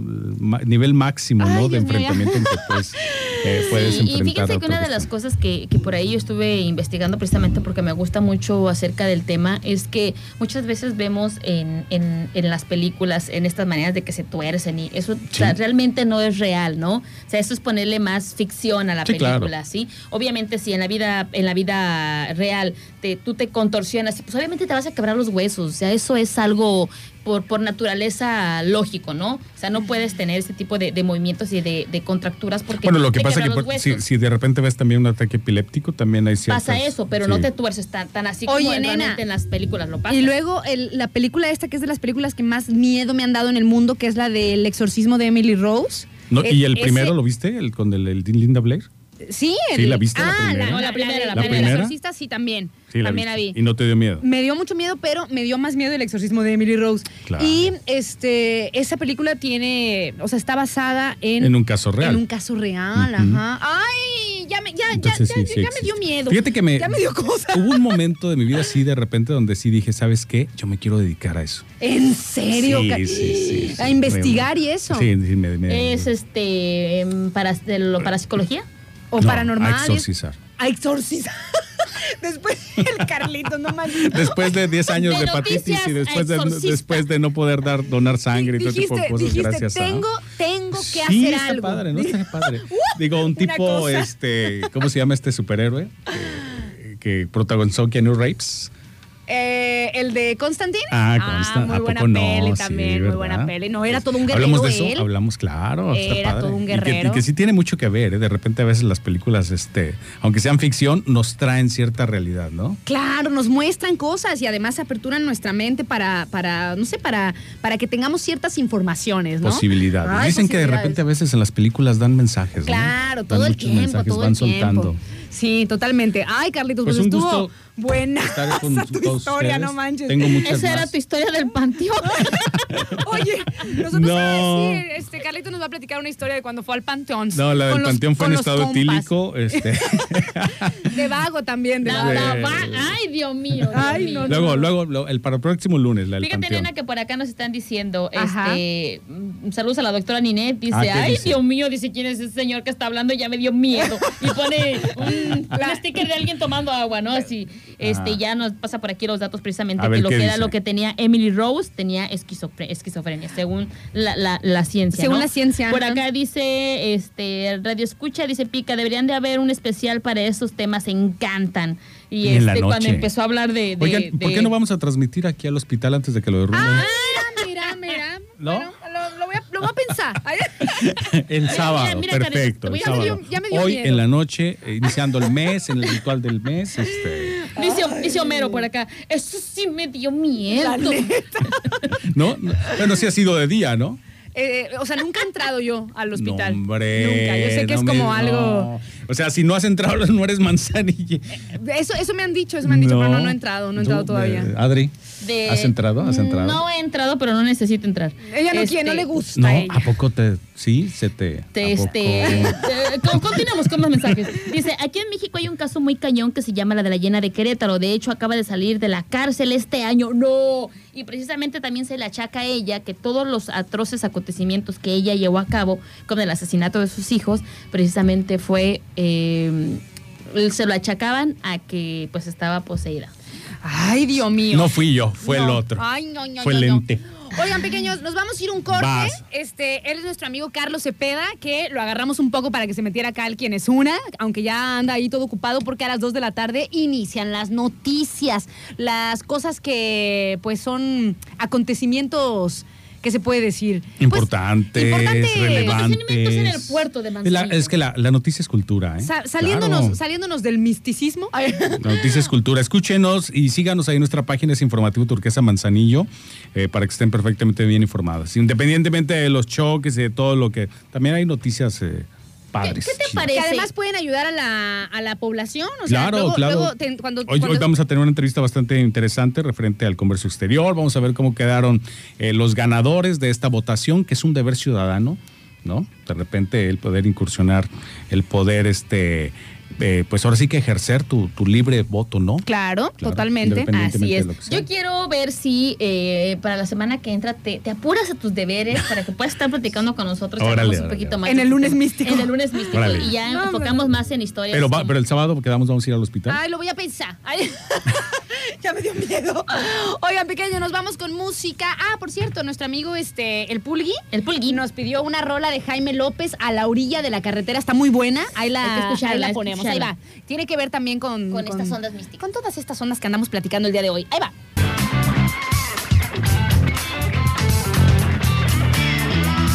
nivel máximo, Ay, ¿no? De Dios enfrentamiento en que pues, eh, puedes Sí, enfrentar. y fíjense que una de las cosas que, que por ahí yo estuve investigando precisamente porque me gusta mucho acerca del tema es que muchas veces vemos en, en, en las películas en estas maneras de que se tuercen y eso o sea, Sí. realmente no es real, ¿no? O sea, eso es ponerle más ficción a la Sí, claro. película, ¿sí? Obviamente si en la vida en la vida real te, tú te contorsionas, pues obviamente te vas a quebrar los huesos, o sea, eso es algo por, por naturaleza lógico, ¿no? O sea, no puedes tener ese tipo de, de movimientos y de, de contracturas porque Bueno, lo que pasa es que por- si, si de repente ves también un ataque epiléptico, también hay ciertas... pasa eso, pero sí. no te tuerces tan, tan así Oye, como nena. en las películas lo pasa. Y luego el- la película esta, que es de las películas que más miedo me han dado en el mundo, que es la del exorcismo de Emily Rose. No, ¿Y el ese- primero lo viste? ¿El con el, el Linda Blair? Sí, Sí, ¿la viste la ah, primera? No, la primera, de- la de primera. exorcista sí también. Sí, la también la vi. ¿Y no te dio miedo? Me dio mucho miedo, pero me dio más miedo el exorcismo de Emily Rose. Claro. Y este, esa película tiene, o sea, está basada en, En un caso real. En un caso real, ajá. Ay, ya me, ya, ya, Entonces, ya, sí, ya- sí ya me dio miedo. Fíjate que me... Ya me dio cosa. Hubo un momento de mi vida así de repente donde sí dije, ¿sabes qué? Yo me quiero dedicar a eso. ¿En serio? Sí, sí, sí. A investigar y eso. Sí, sí, me... me- es este em, para de lo parapsicología. O No, paranormal. A exorcizar. A exorcizar. Después el Carlito, no manches. Después de 10 años de, De hepatitis y después de, después de no poder dar donar sangre y todo tipo de cosas dijiste, gracias a... tengo, tengo que sí, hacer está algo. padre, ¿no? Está padre. Digo, un tipo, este, ¿cómo se llama este superhéroe? Que, que protagonizó Keanu Reeves. Eh, el de Constantine. Ah, Constan- muy ¿a buena poco no? peli Sí, también, muy buena peli. No, era todo un guerrero Hablamos de eso, él. hablamos, claro. Era padre. todo un Y que- guerrero. Y que, sí tiene mucho que ver, ¿eh? De repente a veces las películas, este, aunque sean ficción, nos traen cierta realidad, ¿no? Claro, nos muestran cosas y además aperturan nuestra mente para, para no sé, para, para que tengamos ciertas informaciones, ¿no? Posibilidades. Ay, Dicen que de repente a veces en las películas dan mensajes, ¿no? Claro, Dan todo el tiempo, mensajes, todo van el tiempo. soltando. Sí, totalmente. Ay, Carlitos, Pues pues, un estuvo gusto buena estar con tu historia, ustedes. no manches. Tengo muchas Esa era tu historia del panteón. Oye, nosotros No. ah, sí, este Carlitos nos va a platicar una historia de cuando fue al Panteón. No, la del panteón fue en estado compas. etílico. Este. De vago también, de vago. la Sí. va- Ay, Dios mío. Dios Ay, mío. no, luego, luego, lo- el para el próximo lunes, la del Fíjate, panteón. nena, que por acá nos están diciendo, Ajá. este, mm, saludos a la doctora Ninet, dice, Ah, ¿qué ay, dice? Dios mío, dice, ¿quién es ese señor que está hablando? Ya me dio miedo. Y pone un, un sticker de alguien tomando agua, ¿no? Así, este, ya nos pasa por aquí los datos precisamente A que ver, lo ¿qué que era lo que tenía Emily Rose, tenía esquizofre- esquizofrenia, según la, la- la ciencia, Según ¿no? la ciencia, Por acá dice, este, Radio Escucha, dice Pica, deberían de haber un especial para esos temas, encantan. Y, Y en la este, cuando empezó a hablar de... de- Oigan, ¿por de- qué no vamos a transmitir aquí al hospital antes de que lo derrumben? Ah, mira, mira. ¿No? Bueno, a, lo voy a pensar. El sábado, mira, perfecto. te el voy a- sábado. Ya me dio- ya me dio Hoy miedo. en la noche, eh, iniciando el mes, en el ritual del mes, este, Dice, dice Homero por acá, eso sí me dio miedo. ¿no? No, Bueno, sí ha sido de día, ¿no? eh, o sea, nunca he entrado yo al hospital. No, hombre, nunca. Yo sé que no es me- como algo. no. O sea, si no has entrado, no eres manzanilla. Eso, eso me han dicho, eso me han dicho, pero no, no he entrado, no he entrado todavía. eh, Adri, De- ¿has entrado? ¿Has entrado? No he entrado, pero no necesito entrar. Ella no Este, quiere, no le gusta No, a ella. ¿a poco te.? Sí, se te. te- ¿a este, poco? eh, con- continuamos con los mensajes. Dice, aquí en México hay un caso muy cañón que se llama la de la llena de Querétaro. De hecho, acaba de salir de la cárcel este año. No. Y precisamente también se le achaca a ella que todos los atroces acontecimientos que ella llevó a cabo, como el asesinato de sus hijos, precisamente fue... eh, se lo achacaban a que pues estaba poseída. Ay, Dios mío. No fui yo, fue el otro. Ay, no, no, Fue no, el ente. Oigan, pequeños, nos vamos a ir un corte. Vas. Este, él es nuestro amigo Carlos Cepeda, que lo agarramos un poco para que se metiera acá al quien es una, aunque ya anda ahí todo ocupado porque a las 2 de la tarde inician las noticias, las cosas que pues son acontecimientos ¿qué se puede decir? Pues, Importantes, importante- relevantes. Acontecimientos en el puerto de La- es que la, la noticia es cultura, ¿eh? Sa- saliéndonos, Claro. saliéndonos del misticismo. La noticia es cultura. Escúchenos y síganos ahí en nuestra página, es Informativo Turquesa Manzanillo, eh, para que estén perfectamente bien informados. Independientemente de los choques y de todo lo que. También hay noticias eh, padres. ¿Qué te parece? que además pueden ayudar a la, a la población. O sea, Claro, luego- claro. luego te- cuando, Hoy, cuando- hoy vamos a tener una entrevista bastante interesante referente al comercio exterior. Vamos a ver cómo quedaron eh, los ganadores de esta votación, que es un deber ciudadano, ¿no? De repente el poder incursionar, el poder este eh, pues ahora sí que ejercer tu, tu libre voto, ¿no? Claro, Claro, totalmente. Así es. Yo quiero ver si eh, para la semana que entra te, te apuras a tus deberes para que puedas estar platicando con nosotros. Órale, un órale. poquito más En el lunes místico. En el lunes místico. Órale. Y ya No, enfocamos más en historias. Pero, va- como- pero el sábado quedamos, vamos a ir al hospital. Ay, lo voy a pensar. Ay, ya me dio miedo. Oigan, pequeño, nos vamos con música. Ah, por cierto, nuestro amigo este, el Pulgui. El Pulgui. Nos pidió una rola de Jaime López a la orilla de la carretera. Está muy buena. Ahí la, ahí la ponemos. Ahí va. Tiene que ver también con... Con estas ondas místicas. Con todas estas ondas que andamos platicando el día de hoy. Ahí va.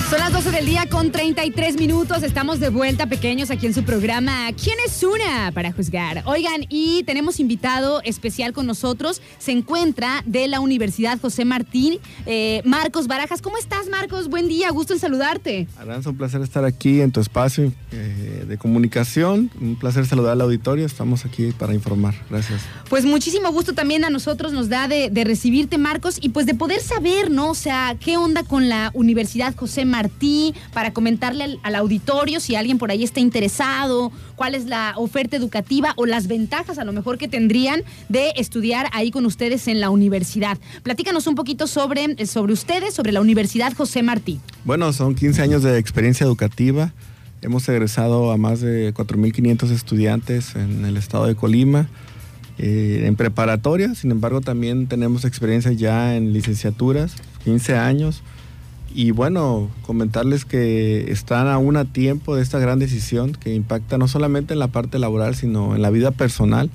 Son las 12 del día con 33 minutos. Estamos de vuelta, pequeños, aquí en su programa ¿Quién es una? para juzgar. Oigan, y tenemos invitado especial con nosotros. Se encuentra de la Universidad José Martín, eh, Marcos Barajas. ¿Cómo estás, Marcos? Buen día, gusto en saludarte. Aranza, un placer estar aquí en tu espacio eh, de comunicación. Un placer saludar al auditorio. Estamos aquí para informar. Gracias. Pues muchísimo gusto también a nosotros nos da de, de recibirte, Marcos, y pues de poder saber, ¿no? O sea, qué onda con la Universidad José Martí, para comentarle al, auditorio si alguien por ahí está interesado, cuál es la oferta educativa o las ventajas a lo mejor que tendrían de estudiar ahí con ustedes en la universidad. Platícanos un poquito sobre, sobre ustedes, sobre la Universidad José Martí. Bueno, son 15 años de experiencia educativa. Hemos egresado a más de 4.500 estudiantes en el estado de Colima. eh, en preparatoria, sin embargo, también tenemos experiencia ya en licenciaturas, 15 años. Y bueno, comentarles que están aún a tiempo de esta gran decisión que impacta no solamente en la parte laboral, sino en la vida personal.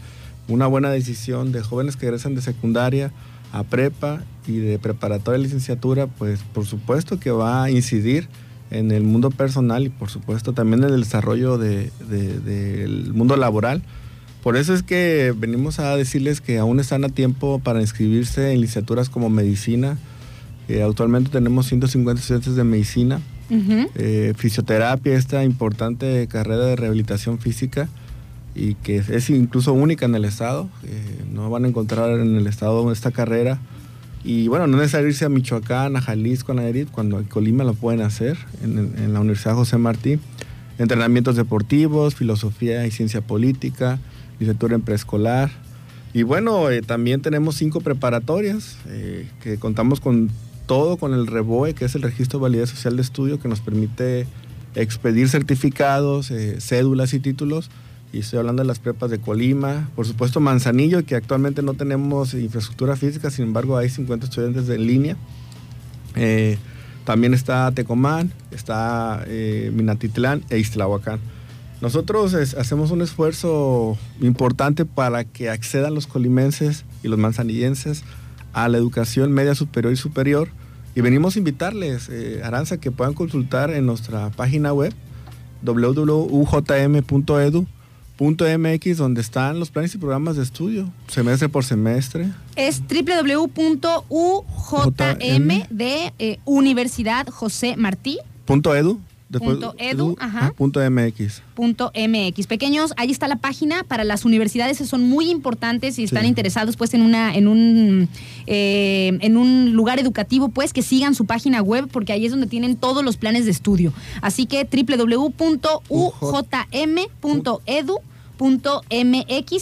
Una buena decisión de jóvenes que egresan de secundaria a prepa y de preparatoria a licenciatura, pues por supuesto que va a incidir en el mundo personal y por supuesto también en el desarrollo de- de- del mundo laboral. Por eso es que venimos a decirles que aún están a tiempo para inscribirse en licenciaturas como medicina. Eh, actualmente tenemos 150 estudiantes de medicina, eh, fisioterapia, esta importante carrera de rehabilitación física y que es, es incluso única en el estado. Eh, no van a encontrar en el estado esta carrera. Y bueno, no es necesario irse a Michoacán, a Jalisco, a Nayarit, cuando en Colima lo pueden hacer en, en- en la Universidad José Martí. Entrenamientos deportivos, filosofía y ciencia política, licenciatura en preescolar. Y bueno, eh, también tenemos cinco preparatorias eh, que contamos con todo, con el REBOE, que es el Registro de Validez Social de Estudio, que nos permite expedir certificados, eh, cédulas y títulos. Y estoy hablando de las prepas de Colima, por supuesto Manzanillo, que actualmente no tenemos infraestructura física, sin embargo hay 50 estudiantes en línea. Eh, también está Tecomán, está eh, Minatitlán e Ixtlahuacán. Nosotros hacemos un esfuerzo importante para que accedan los colimenses y los manzanillenses a la educación media superior y superior. Y venimos a invitarles, eh, Aranza, que puedan consultar en nuestra página web www.ujm.edu.mx, donde están los planes y programas de estudio, semestre por semestre. Es www.ujm de eh, Universidad José Martí. Punto edu. Después- Punto edu, ajá. ah, punto mx. Punto MX. Pequeños, ahí está la página para las universidades, son muy importantes y están Sí. interesados pues en una, en un eh, en un lugar educativo, pues que sigan su página web, porque ahí es donde tienen todos los planes de estudio. Así que www.ujm.edu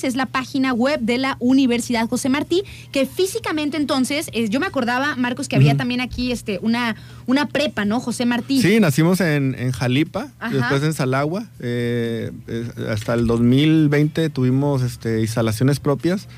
es la página web de la Universidad José Martí, que físicamente entonces, eh, yo me acordaba, Marcos, que había también aquí este, una, una prepa, ¿no? José Martí. Sí, nacimos en, Jalipa, después en Salagua. eh, eh, hasta el 2020 tuvimos este, instalaciones propias.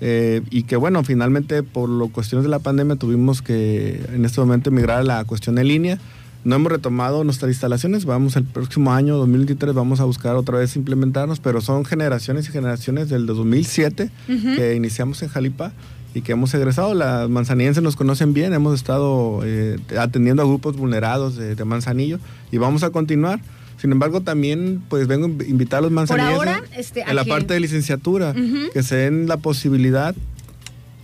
eh, y que bueno, finalmente por lo cuestiones de la pandemia tuvimos que en este momento emigrar a la cuestión en línea. No hemos retomado nuestras instalaciones, vamos el próximo año, 2023, vamos a buscar otra vez implementarnos, pero son generaciones y generaciones del 2007 Ujú. que iniciamos en Jalipa y que hemos egresado. Las manzanillenses nos conocen bien, hemos estado eh, atendiendo a grupos vulnerados de, de Manzanillo y vamos a continuar. Sin embargo, también pues vengo a inv- invitar a los manzanillenses ahora, este, a en la parte de licenciatura, que se den la posibilidad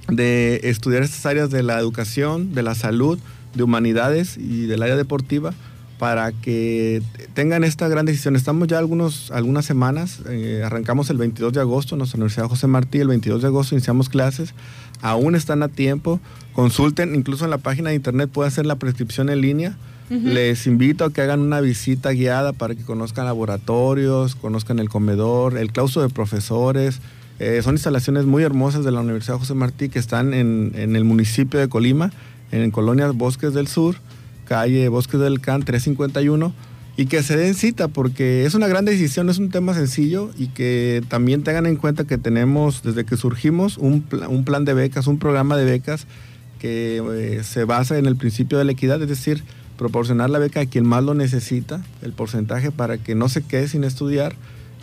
de estudiar estas áreas de la educación, de la salud, de humanidades y del área deportiva para que tengan esta gran decisión. Estamos ya algunos, algunas semanas, eh, arrancamos el 22 de agosto en nuestra Universidad José Martí, el 22 de agosto iniciamos clases, aún están a tiempo, consulten, incluso en la página de internet puede hacer la prescripción en línea Les invito a que hagan una visita guiada para que conozcan laboratorios, conozcan el comedor, el claustro de profesores. Eh, son instalaciones muy hermosas de la Universidad José Martí que están en, en el municipio de Colima, en Colonia Bosques del Sur, calle Bosques del Can 351 y que se den cita porque es una gran decisión, es un tema sencillo y que también tengan en cuenta que tenemos desde que surgimos un, pla- un plan de becas, un programa de becas que eh, se basa en el principio de la equidad, es decir, proporcionar la beca a quien más lo necesita, el porcentaje para que no se quede sin estudiar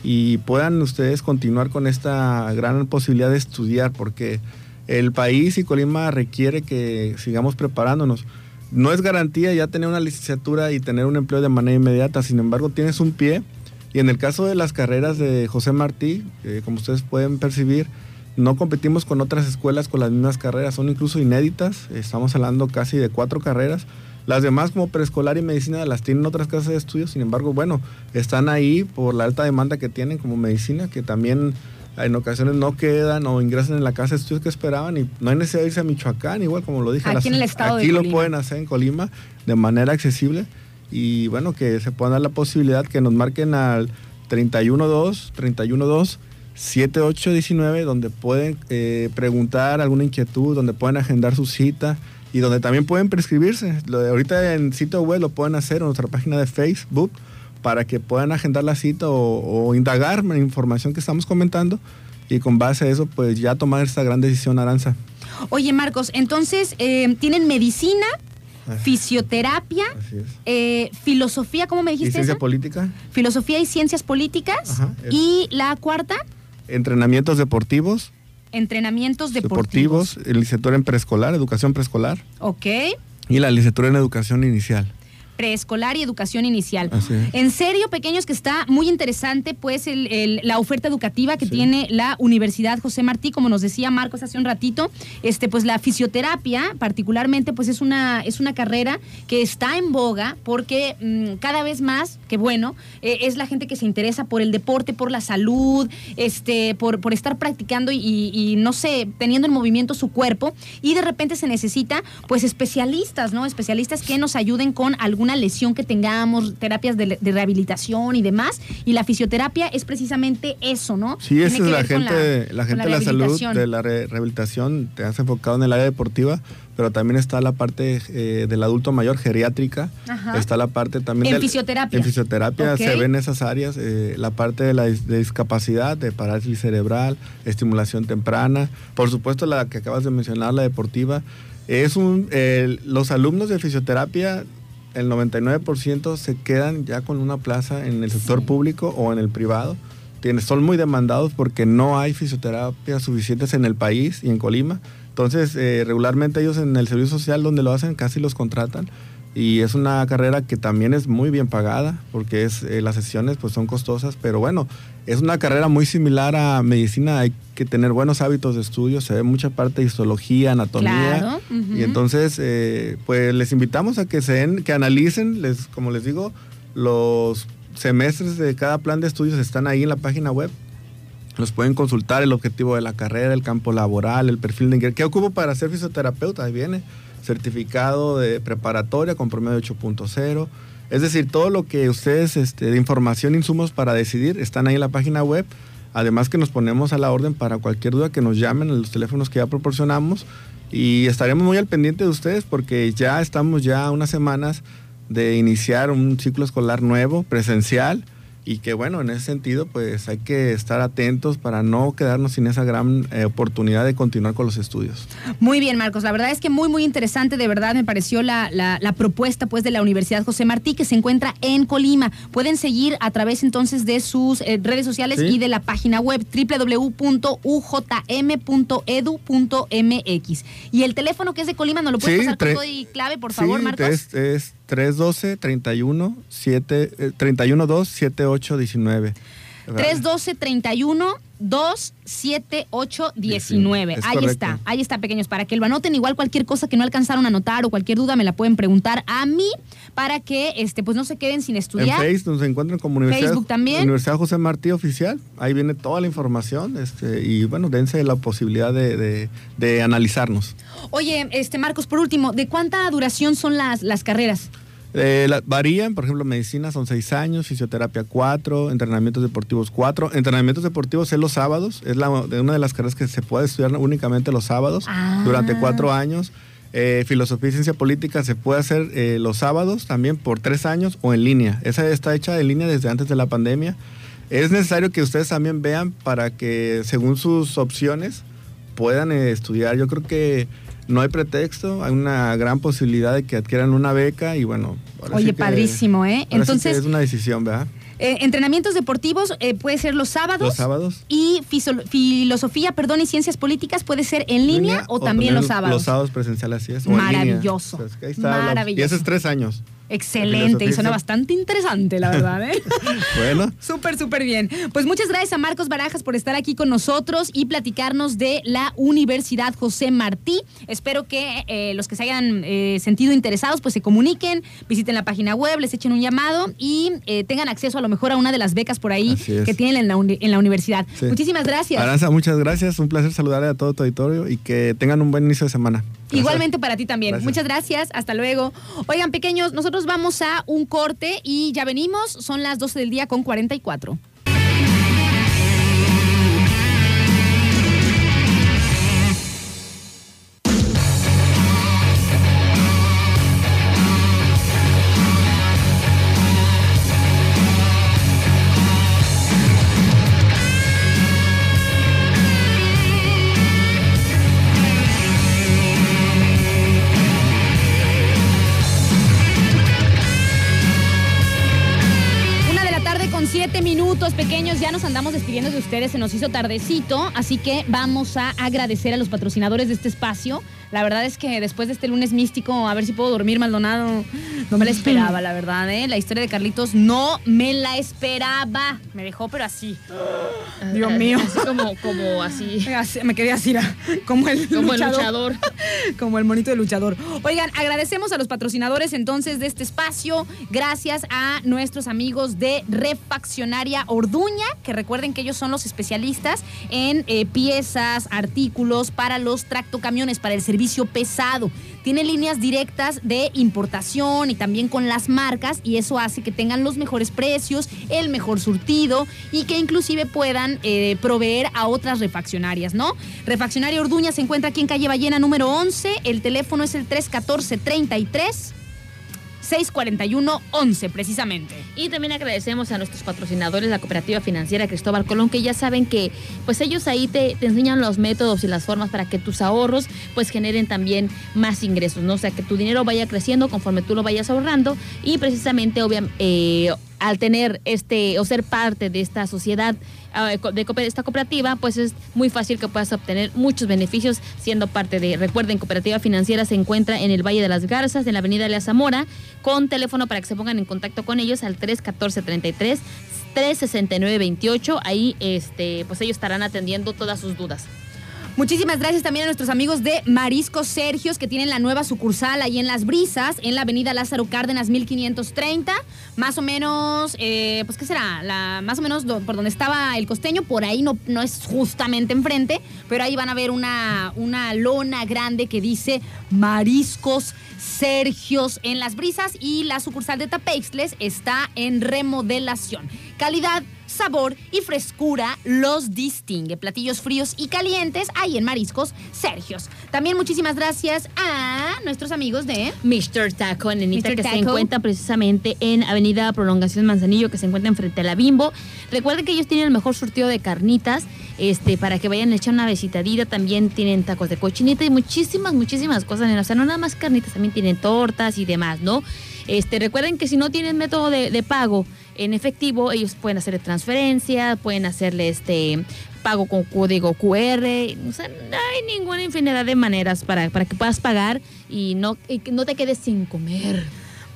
y puedan ustedes continuar con esta gran posibilidad de estudiar porque el país y Colima requiere que sigamos preparándonos. No es garantía ya tener una licenciatura y tener un empleo de manera inmediata, sin embargo tienes un pie. Y en el caso de las carreras de José Martí, eh, como ustedes pueden percibir, no competimos con otras escuelas con las mismas carreras, son incluso inéditas, estamos hablando casi de cuatro carreras. Las demás como preescolar y medicina las tienen otras casas de estudios, sin embargo, bueno, están ahí por la alta demanda que tienen como medicina, que también en ocasiones no quedan o ingresan en la casa de estudios que esperaban y no hay necesidad de irse a Michoacán, igual como lo dije. Aquí en el estado de Aquí lo Colima. pueden hacer en Colima de manera accesible y bueno, que se puedan dar la posibilidad que nos marquen al 312, 312 7819, donde pueden eh, preguntar alguna inquietud, donde pueden agendar su cita y donde también pueden prescribirse. Lo de ahorita en sitio web lo pueden hacer en nuestra página de Facebook para que puedan agendar la cita o, o indagar la información que estamos comentando y con base a eso pues ya tomar esta gran decisión Aranza. Oye, Marcos, entonces, eh, ¿tienen medicina, fisioterapia, eh, filosofía, ¿cómo me ¿Y dijiste ciencia eso? política? Filosofía y ciencias políticas. Ajá, y la cuarta, Entrenamientos deportivos, entrenamientos deportivos. deportivos, licenciatura en preescolar, educación preescolar Ok. y la licenciatura en educación inicial. Preescolar y educación inicial. En serio, pequeños, que está muy interesante, pues, el- el- la oferta educativa que Sí. tiene la Universidad José Martí, como nos decía Marcos hace un ratito, este, pues la fisioterapia, particularmente, pues es una, es una carrera que está en boga porque mm, cada vez más, que bueno, eh, es la gente que se interesa por el deporte, por la salud, este, por, por estar practicando y, y- y, no sé, teniendo en movimiento su cuerpo, y de repente se necesita, pues, especialistas, ¿no? Especialistas que nos ayuden con alguna lesión que tengamos, terapias de, de rehabilitación y demás. Y la fisioterapia es precisamente eso, ¿no? Sí, esa es la gente, la, con gente de la salud, de la re- rehabilitación, te has enfocado en el área deportiva, pero también está la parte eh, del adulto mayor, geriátrica, Ajá. está la parte también En del- fisioterapia. En fisioterapia Ok. se ven esas áreas, eh, la parte de la dis- de discapacidad, de parálisis cerebral, estimulación temprana, por supuesto la que acabas de mencionar, la deportiva. Es un, el- los alumnos de fisioterapia, el 99% se quedan ya con una plaza en el sector público o en el privado. Tienes, son muy demandados porque no hay fisioterapias suficientes en el país y en Colima. Entonces, eh, regularmente ellos en el servicio social donde lo hacen casi los contratan. Y es una carrera que también es muy bien pagada porque es, eh, las sesiones pues son costosas, pero bueno, es una carrera muy similar a medicina, hay que tener buenos hábitos de estudio, se ve mucha parte de histología, anatomía. Claro. Y entonces, eh, pues les invitamos a que se den, que analicen, les, como les digo, los semestres de cada plan de estudios están ahí en la página web. Los pueden consultar, el objetivo de la carrera, el campo laboral, el perfil de ingreso. ¿Qué ocupo para ser fisioterapeuta? Ahí viene. Certificado de preparatoria con promedio 8.0. Es decir, todo lo que ustedes, este, de información, insumos para decidir, están ahí en la página web. Además que nos ponemos a la orden para cualquier duda que nos llamen a los teléfonos que ya proporcionamos. Y estaremos muy al pendiente de ustedes porque ya estamos ya unas semanas de iniciar un ciclo escolar nuevo, presencial, y que bueno, en ese sentido pues hay que estar atentos para no quedarnos sin esa gran eh, oportunidad de continuar con los estudios. Muy bien, Marcos. La verdad es que muy, muy interesante. De verdad me pareció la, la- la propuesta pues, de la Universidad José Martí, que se encuentra en Colima. Pueden seguir a través entonces de sus eh, redes sociales Sí. y de la página web www.ujm.edu.mx. Y el teléfono que es de Colima, ¿nos lo puedes Sí, pasar con y clave, por favor, sí, Marcos? Es, es 312 31 7 eh, 31 2 78 19. 312 31 278 19. Es Ahí correcto. está, ahí está, pequeños, para que lo anoten. Igual cualquier cosa que no alcanzaron a anotar o cualquier duda me la pueden preguntar a mí para que este pues no se queden sin En estudiar. Facebook nos encuentran como Universidad, Facebook también. Universidad José Martí Oficial. Ahí viene toda la información este, y bueno, dense la posibilidad de, de- de analizarnos. Oye, este Marcos, por último, ¿de cuánta duración son las, las carreras? Eh, la- varían, por ejemplo, medicina son seis años, fisioterapia cuatro, entrenamientos deportivos cuatro. Entrenamientos deportivos es los sábados, es la, una de las carreras que se puede estudiar únicamente los sábados Ah. durante cuatro años. Eh, filosofía y ciencia política se puede hacer eh, los sábados también por tres años o en línea. Esa está hecha en línea desde antes de la pandemia. Es necesario que ustedes también vean para que según sus opciones puedan estudiar. Yo creo que no hay pretexto, hay una gran posibilidad de que adquieran una beca y bueno. Oye, sí que- padrísimo, ¿eh? sí que Entonces, es una decisión, ¿verdad? eh, entrenamientos deportivos eh, puede ser los sábados. Los sábados. Y filosofía, perdón, y ciencias políticas puede ser en línea, o, también los sábados. Los sábados presenciales, así es. o en línea. Maravilloso. Ahí está, Maravilloso. Y es tres años. Excelente, y suena bastante interesante, la verdad, ¿eh? Bueno. Súper, súper bien. Pues muchas gracias a Marcos Barajas por estar aquí con nosotros y platicarnos de la Universidad José Martí. Espero que eh, los que se hayan eh, sentido interesados pues se comuniquen, visiten la página web, les echen un llamado y eh, tengan acceso a lo mejor a una de las becas por ahí es. que tienen en la, uni- en la universidad. Sí. Muchísimas gracias. Aranza, muchas gracias. Un placer saludar a todo tu auditorio y que tengan un buen inicio de semana. Gracias. Igualmente para ti también. Gracias. Muchas gracias. Hasta luego. Oigan, pequeños, nosotros vamos a un corte y ya venimos. Son las 12 del día con 44. Pequeños. Ya nos andamos despidiendo de ustedes, se nos hizo tardecito, así que vamos a agradecer a los patrocinadores de este espacio. La verdad es que después de este lunes místico, a ver si puedo dormir, Maldonado, no me la esperaba, la verdad, ¿eh? La historia de Carlitos no me la esperaba. Me dejó, pero así. Dios mío. Así como, como así. Así- Me quedé así, como el Como el luchador. luchador. Como el monito de luchador. Oigan, agradecemos a los patrocinadores entonces de este espacio. Gracias a nuestros amigos de Refaccionaria Orduña, que recuerden que ellos son los especialistas en eh, piezas, artículos para los tractocamiones, para el servicio pesado. Tiene líneas directas de importación y también con las marcas y eso hace que tengan los mejores precios, el mejor surtido y que inclusive puedan eh, proveer a otras refaccionarias, ¿no? Refaccionaria Orduña se encuentra aquí en calle Ballena número 11, el teléfono es el 314 33 641 11 precisamente. Y también agradecemos a nuestros patrocinadores, la Cooperativa Financiera Cristóbal Colón, que ya saben que pues ellos ahí te, te enseñan los métodos y las formas para que tus ahorros pues generen también más ingresos, ¿no? O sea, que tu dinero vaya creciendo conforme tú lo vayas ahorrando y precisamente obviamente al tener este o ser parte de esta sociedad ah, de esta cooperativa, pues es muy fácil que puedas obtener muchos beneficios siendo parte de. Recuerden, Cooperativa Financiera se encuentra en el Valle de las Garzas, en la Avenida Lea Zamora, con teléfono para que se pongan en contacto con ellos al 314 33 369 28. Ahí, este, pues ellos estarán atendiendo todas sus dudas. Muchísimas gracias también a nuestros amigos de Mariscos Sergios que tienen la nueva sucursal ahí en Las Brisas, en la avenida Lázaro Cárdenas 1530. Más o menos, eh, pues ¿qué será? La, más o menos por donde estaba el costeño, por ahí no, no es justamente enfrente, pero ahí van a ver una, una lona grande que dice Mariscos Sergios en Las Brisas y la sucursal de Tapeixles está en remodelación. Calidad sabor y frescura los distingue. Platillos fríos y calientes ahí en Mariscos Sergios. También muchísimas gracias a nuestros amigos de Mr. Taco, nenita, Mr. que se encuentra precisamente en Avenida Prolongación Manzanillo, que se encuentra enfrente a la Bimbo. Recuerden que ellos tienen el mejor surtido de carnitas, este, para que vayan a echar una visitadita. También tienen tacos de cochinita y muchísimas, muchísimas cosas. O sea, no nada más carnitas, también tienen tortas y demás, ¿no? Este, recuerden que si no tienen método de, de pago en efectivo, ellos pueden hacerle transferencia, pueden hacerle este pago con código QR. O sea, no hay ninguna infinidad de maneras para, para que puedas pagar y no, y no te quedes sin comer.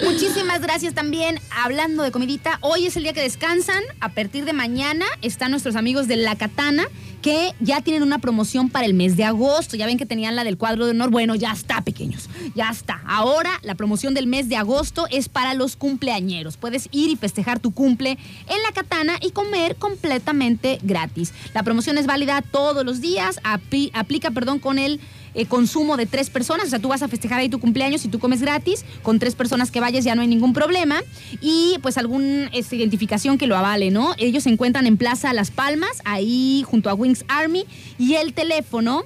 Muchísimas gracias también. Hablando de comidita, hoy es el día que descansan. A partir de mañana están nuestros amigos de La Katana que ya tienen una promoción para el mes de agosto. Ya ven que tenían la del cuadro de honor. Bueno, ya está, pequeños. Ya está. Ahora la promoción del mes de agosto es para los cumpleañeros. Puedes ir y festejar tu cumple en La Katana y comer completamente gratis. La promoción es válida todos los días. Aplica, perdón, con el eh, consumo de tres personas. O sea, tú vas a festejar ahí tu cumpleaños y tú comes gratis. Con tres personas que vayas ya no hay ningún problema. Y pues alguna identificación que lo avale, ¿no? Ellos se encuentran en Plaza Las Palmas, ahí junto a Wings Army. Y el teléfono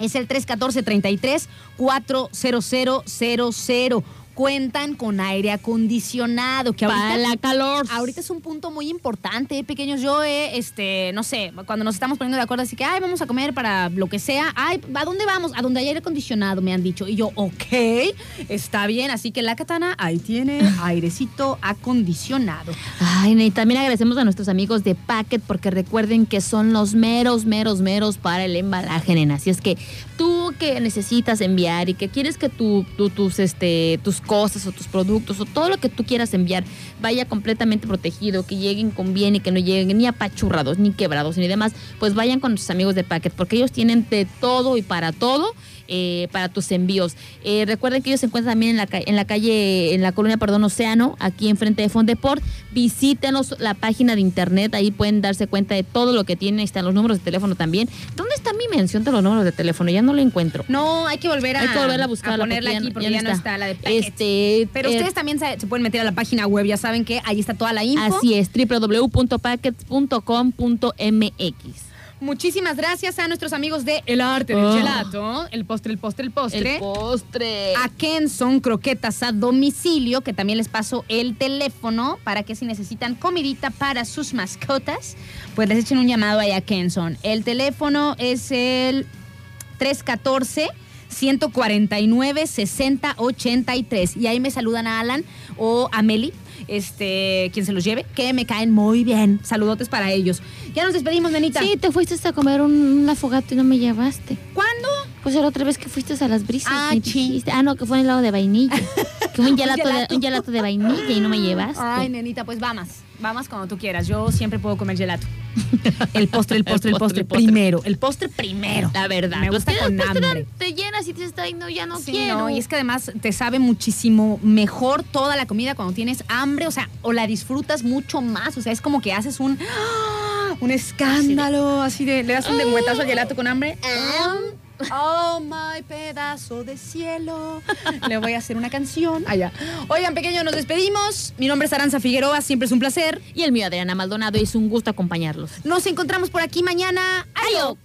es el 314-33-40000. Cuentan con aire acondicionado, que Para ahorita, la calor. ahorita es un punto muy importante, eh, pequeños. Yo, eh, este, no sé, cuando nos estamos poniendo de acuerdo, así que, ay, vamos a comer para lo que sea. Ay, ¿a dónde vamos? A donde hay aire acondicionado, me han dicho. Y yo, ok, está bien. Así que la katana ahí tiene airecito acondicionado. Ay, y también agradecemos a nuestros amigos de Packet porque recuerden que son los meros, meros, meros para el embalaje, nena. Así es que tú que necesitas enviar y que quieres que tu, tu- tus, este, tus cosas o tus productos o todo lo que tú quieras enviar vaya completamente protegido, que lleguen con bien y que no lleguen ni apachurrados, ni quebrados, ni demás, pues vayan con nuestros amigos de Packet porque ellos tienen de todo y para todo. Eh, para tus envíos. Eh, recuerden que ellos se encuentran también en la, en la calle, en la colonia, perdón, Océano, aquí enfrente de Fondeport. Visítenos la página de internet, ahí pueden darse cuenta de todo lo que tienen. Ahí están los números de teléfono también. ¿Dónde está mi mención de los números de teléfono? Ya no lo encuentro. No, hay que volver a, Hay que volverla a buscarla, ponerla porque ya aquí porque ya ya, no no está. está la de Packet. Este, Pero eh, ustedes también se, se pueden meter a la página web, ya saben que ahí está toda la info. Así es, www.packets.com.mx. Muchísimas gracias a nuestros amigos de El Arte del Oh. Gelato, el postre, el postre, el postre. El postre. a Kenson Croquetas a domicilio, que también les paso el teléfono para que si necesitan comidita para sus mascotas, pues les echen un llamado ahí a Kenson. El teléfono es el 314 149 6083 y ahí me saludan a Alan o a Meli, este, quien se los lleve, que me caen muy bien. Saludotes para ellos. Ya nos despedimos, nenita. Sí, te fuiste a comer un, un afogato y no me llevaste. ¿Cuándo? Pues la otra vez que fuiste a las brisas. Ah. Ah, no, que fue en el lado de vainilla. que fue un gelato, gelato. De, un gelato de vainilla y no me llevaste. Ay, nenita, pues vamos. Vamos cuando tú quieras. Yo siempre puedo comer gelato. El postre, el postre, el postre, el postre. primero. El postre primero. La verdad. Me gusta con hambre. Te, llenas y te ay, no, ya no Sí, quiero. no, y es que además te sabe muchísimo mejor toda la comida cuando tienes hambre, o sea, o la disfrutas mucho más, o sea, es como que haces un ¡ah! un escándalo, así de le das un lengüetazo al gelato con hambre. Oh my pedazo de cielo. Le voy a hacer una canción. Allá. Oigan, pequeño, nos despedimos. Mi nombre es Aranza Figueroa, siempre es un placer. Y el mío, Adriana Maldonado, es un gusto acompañarlos. Nos encontramos por aquí mañana. Adiós.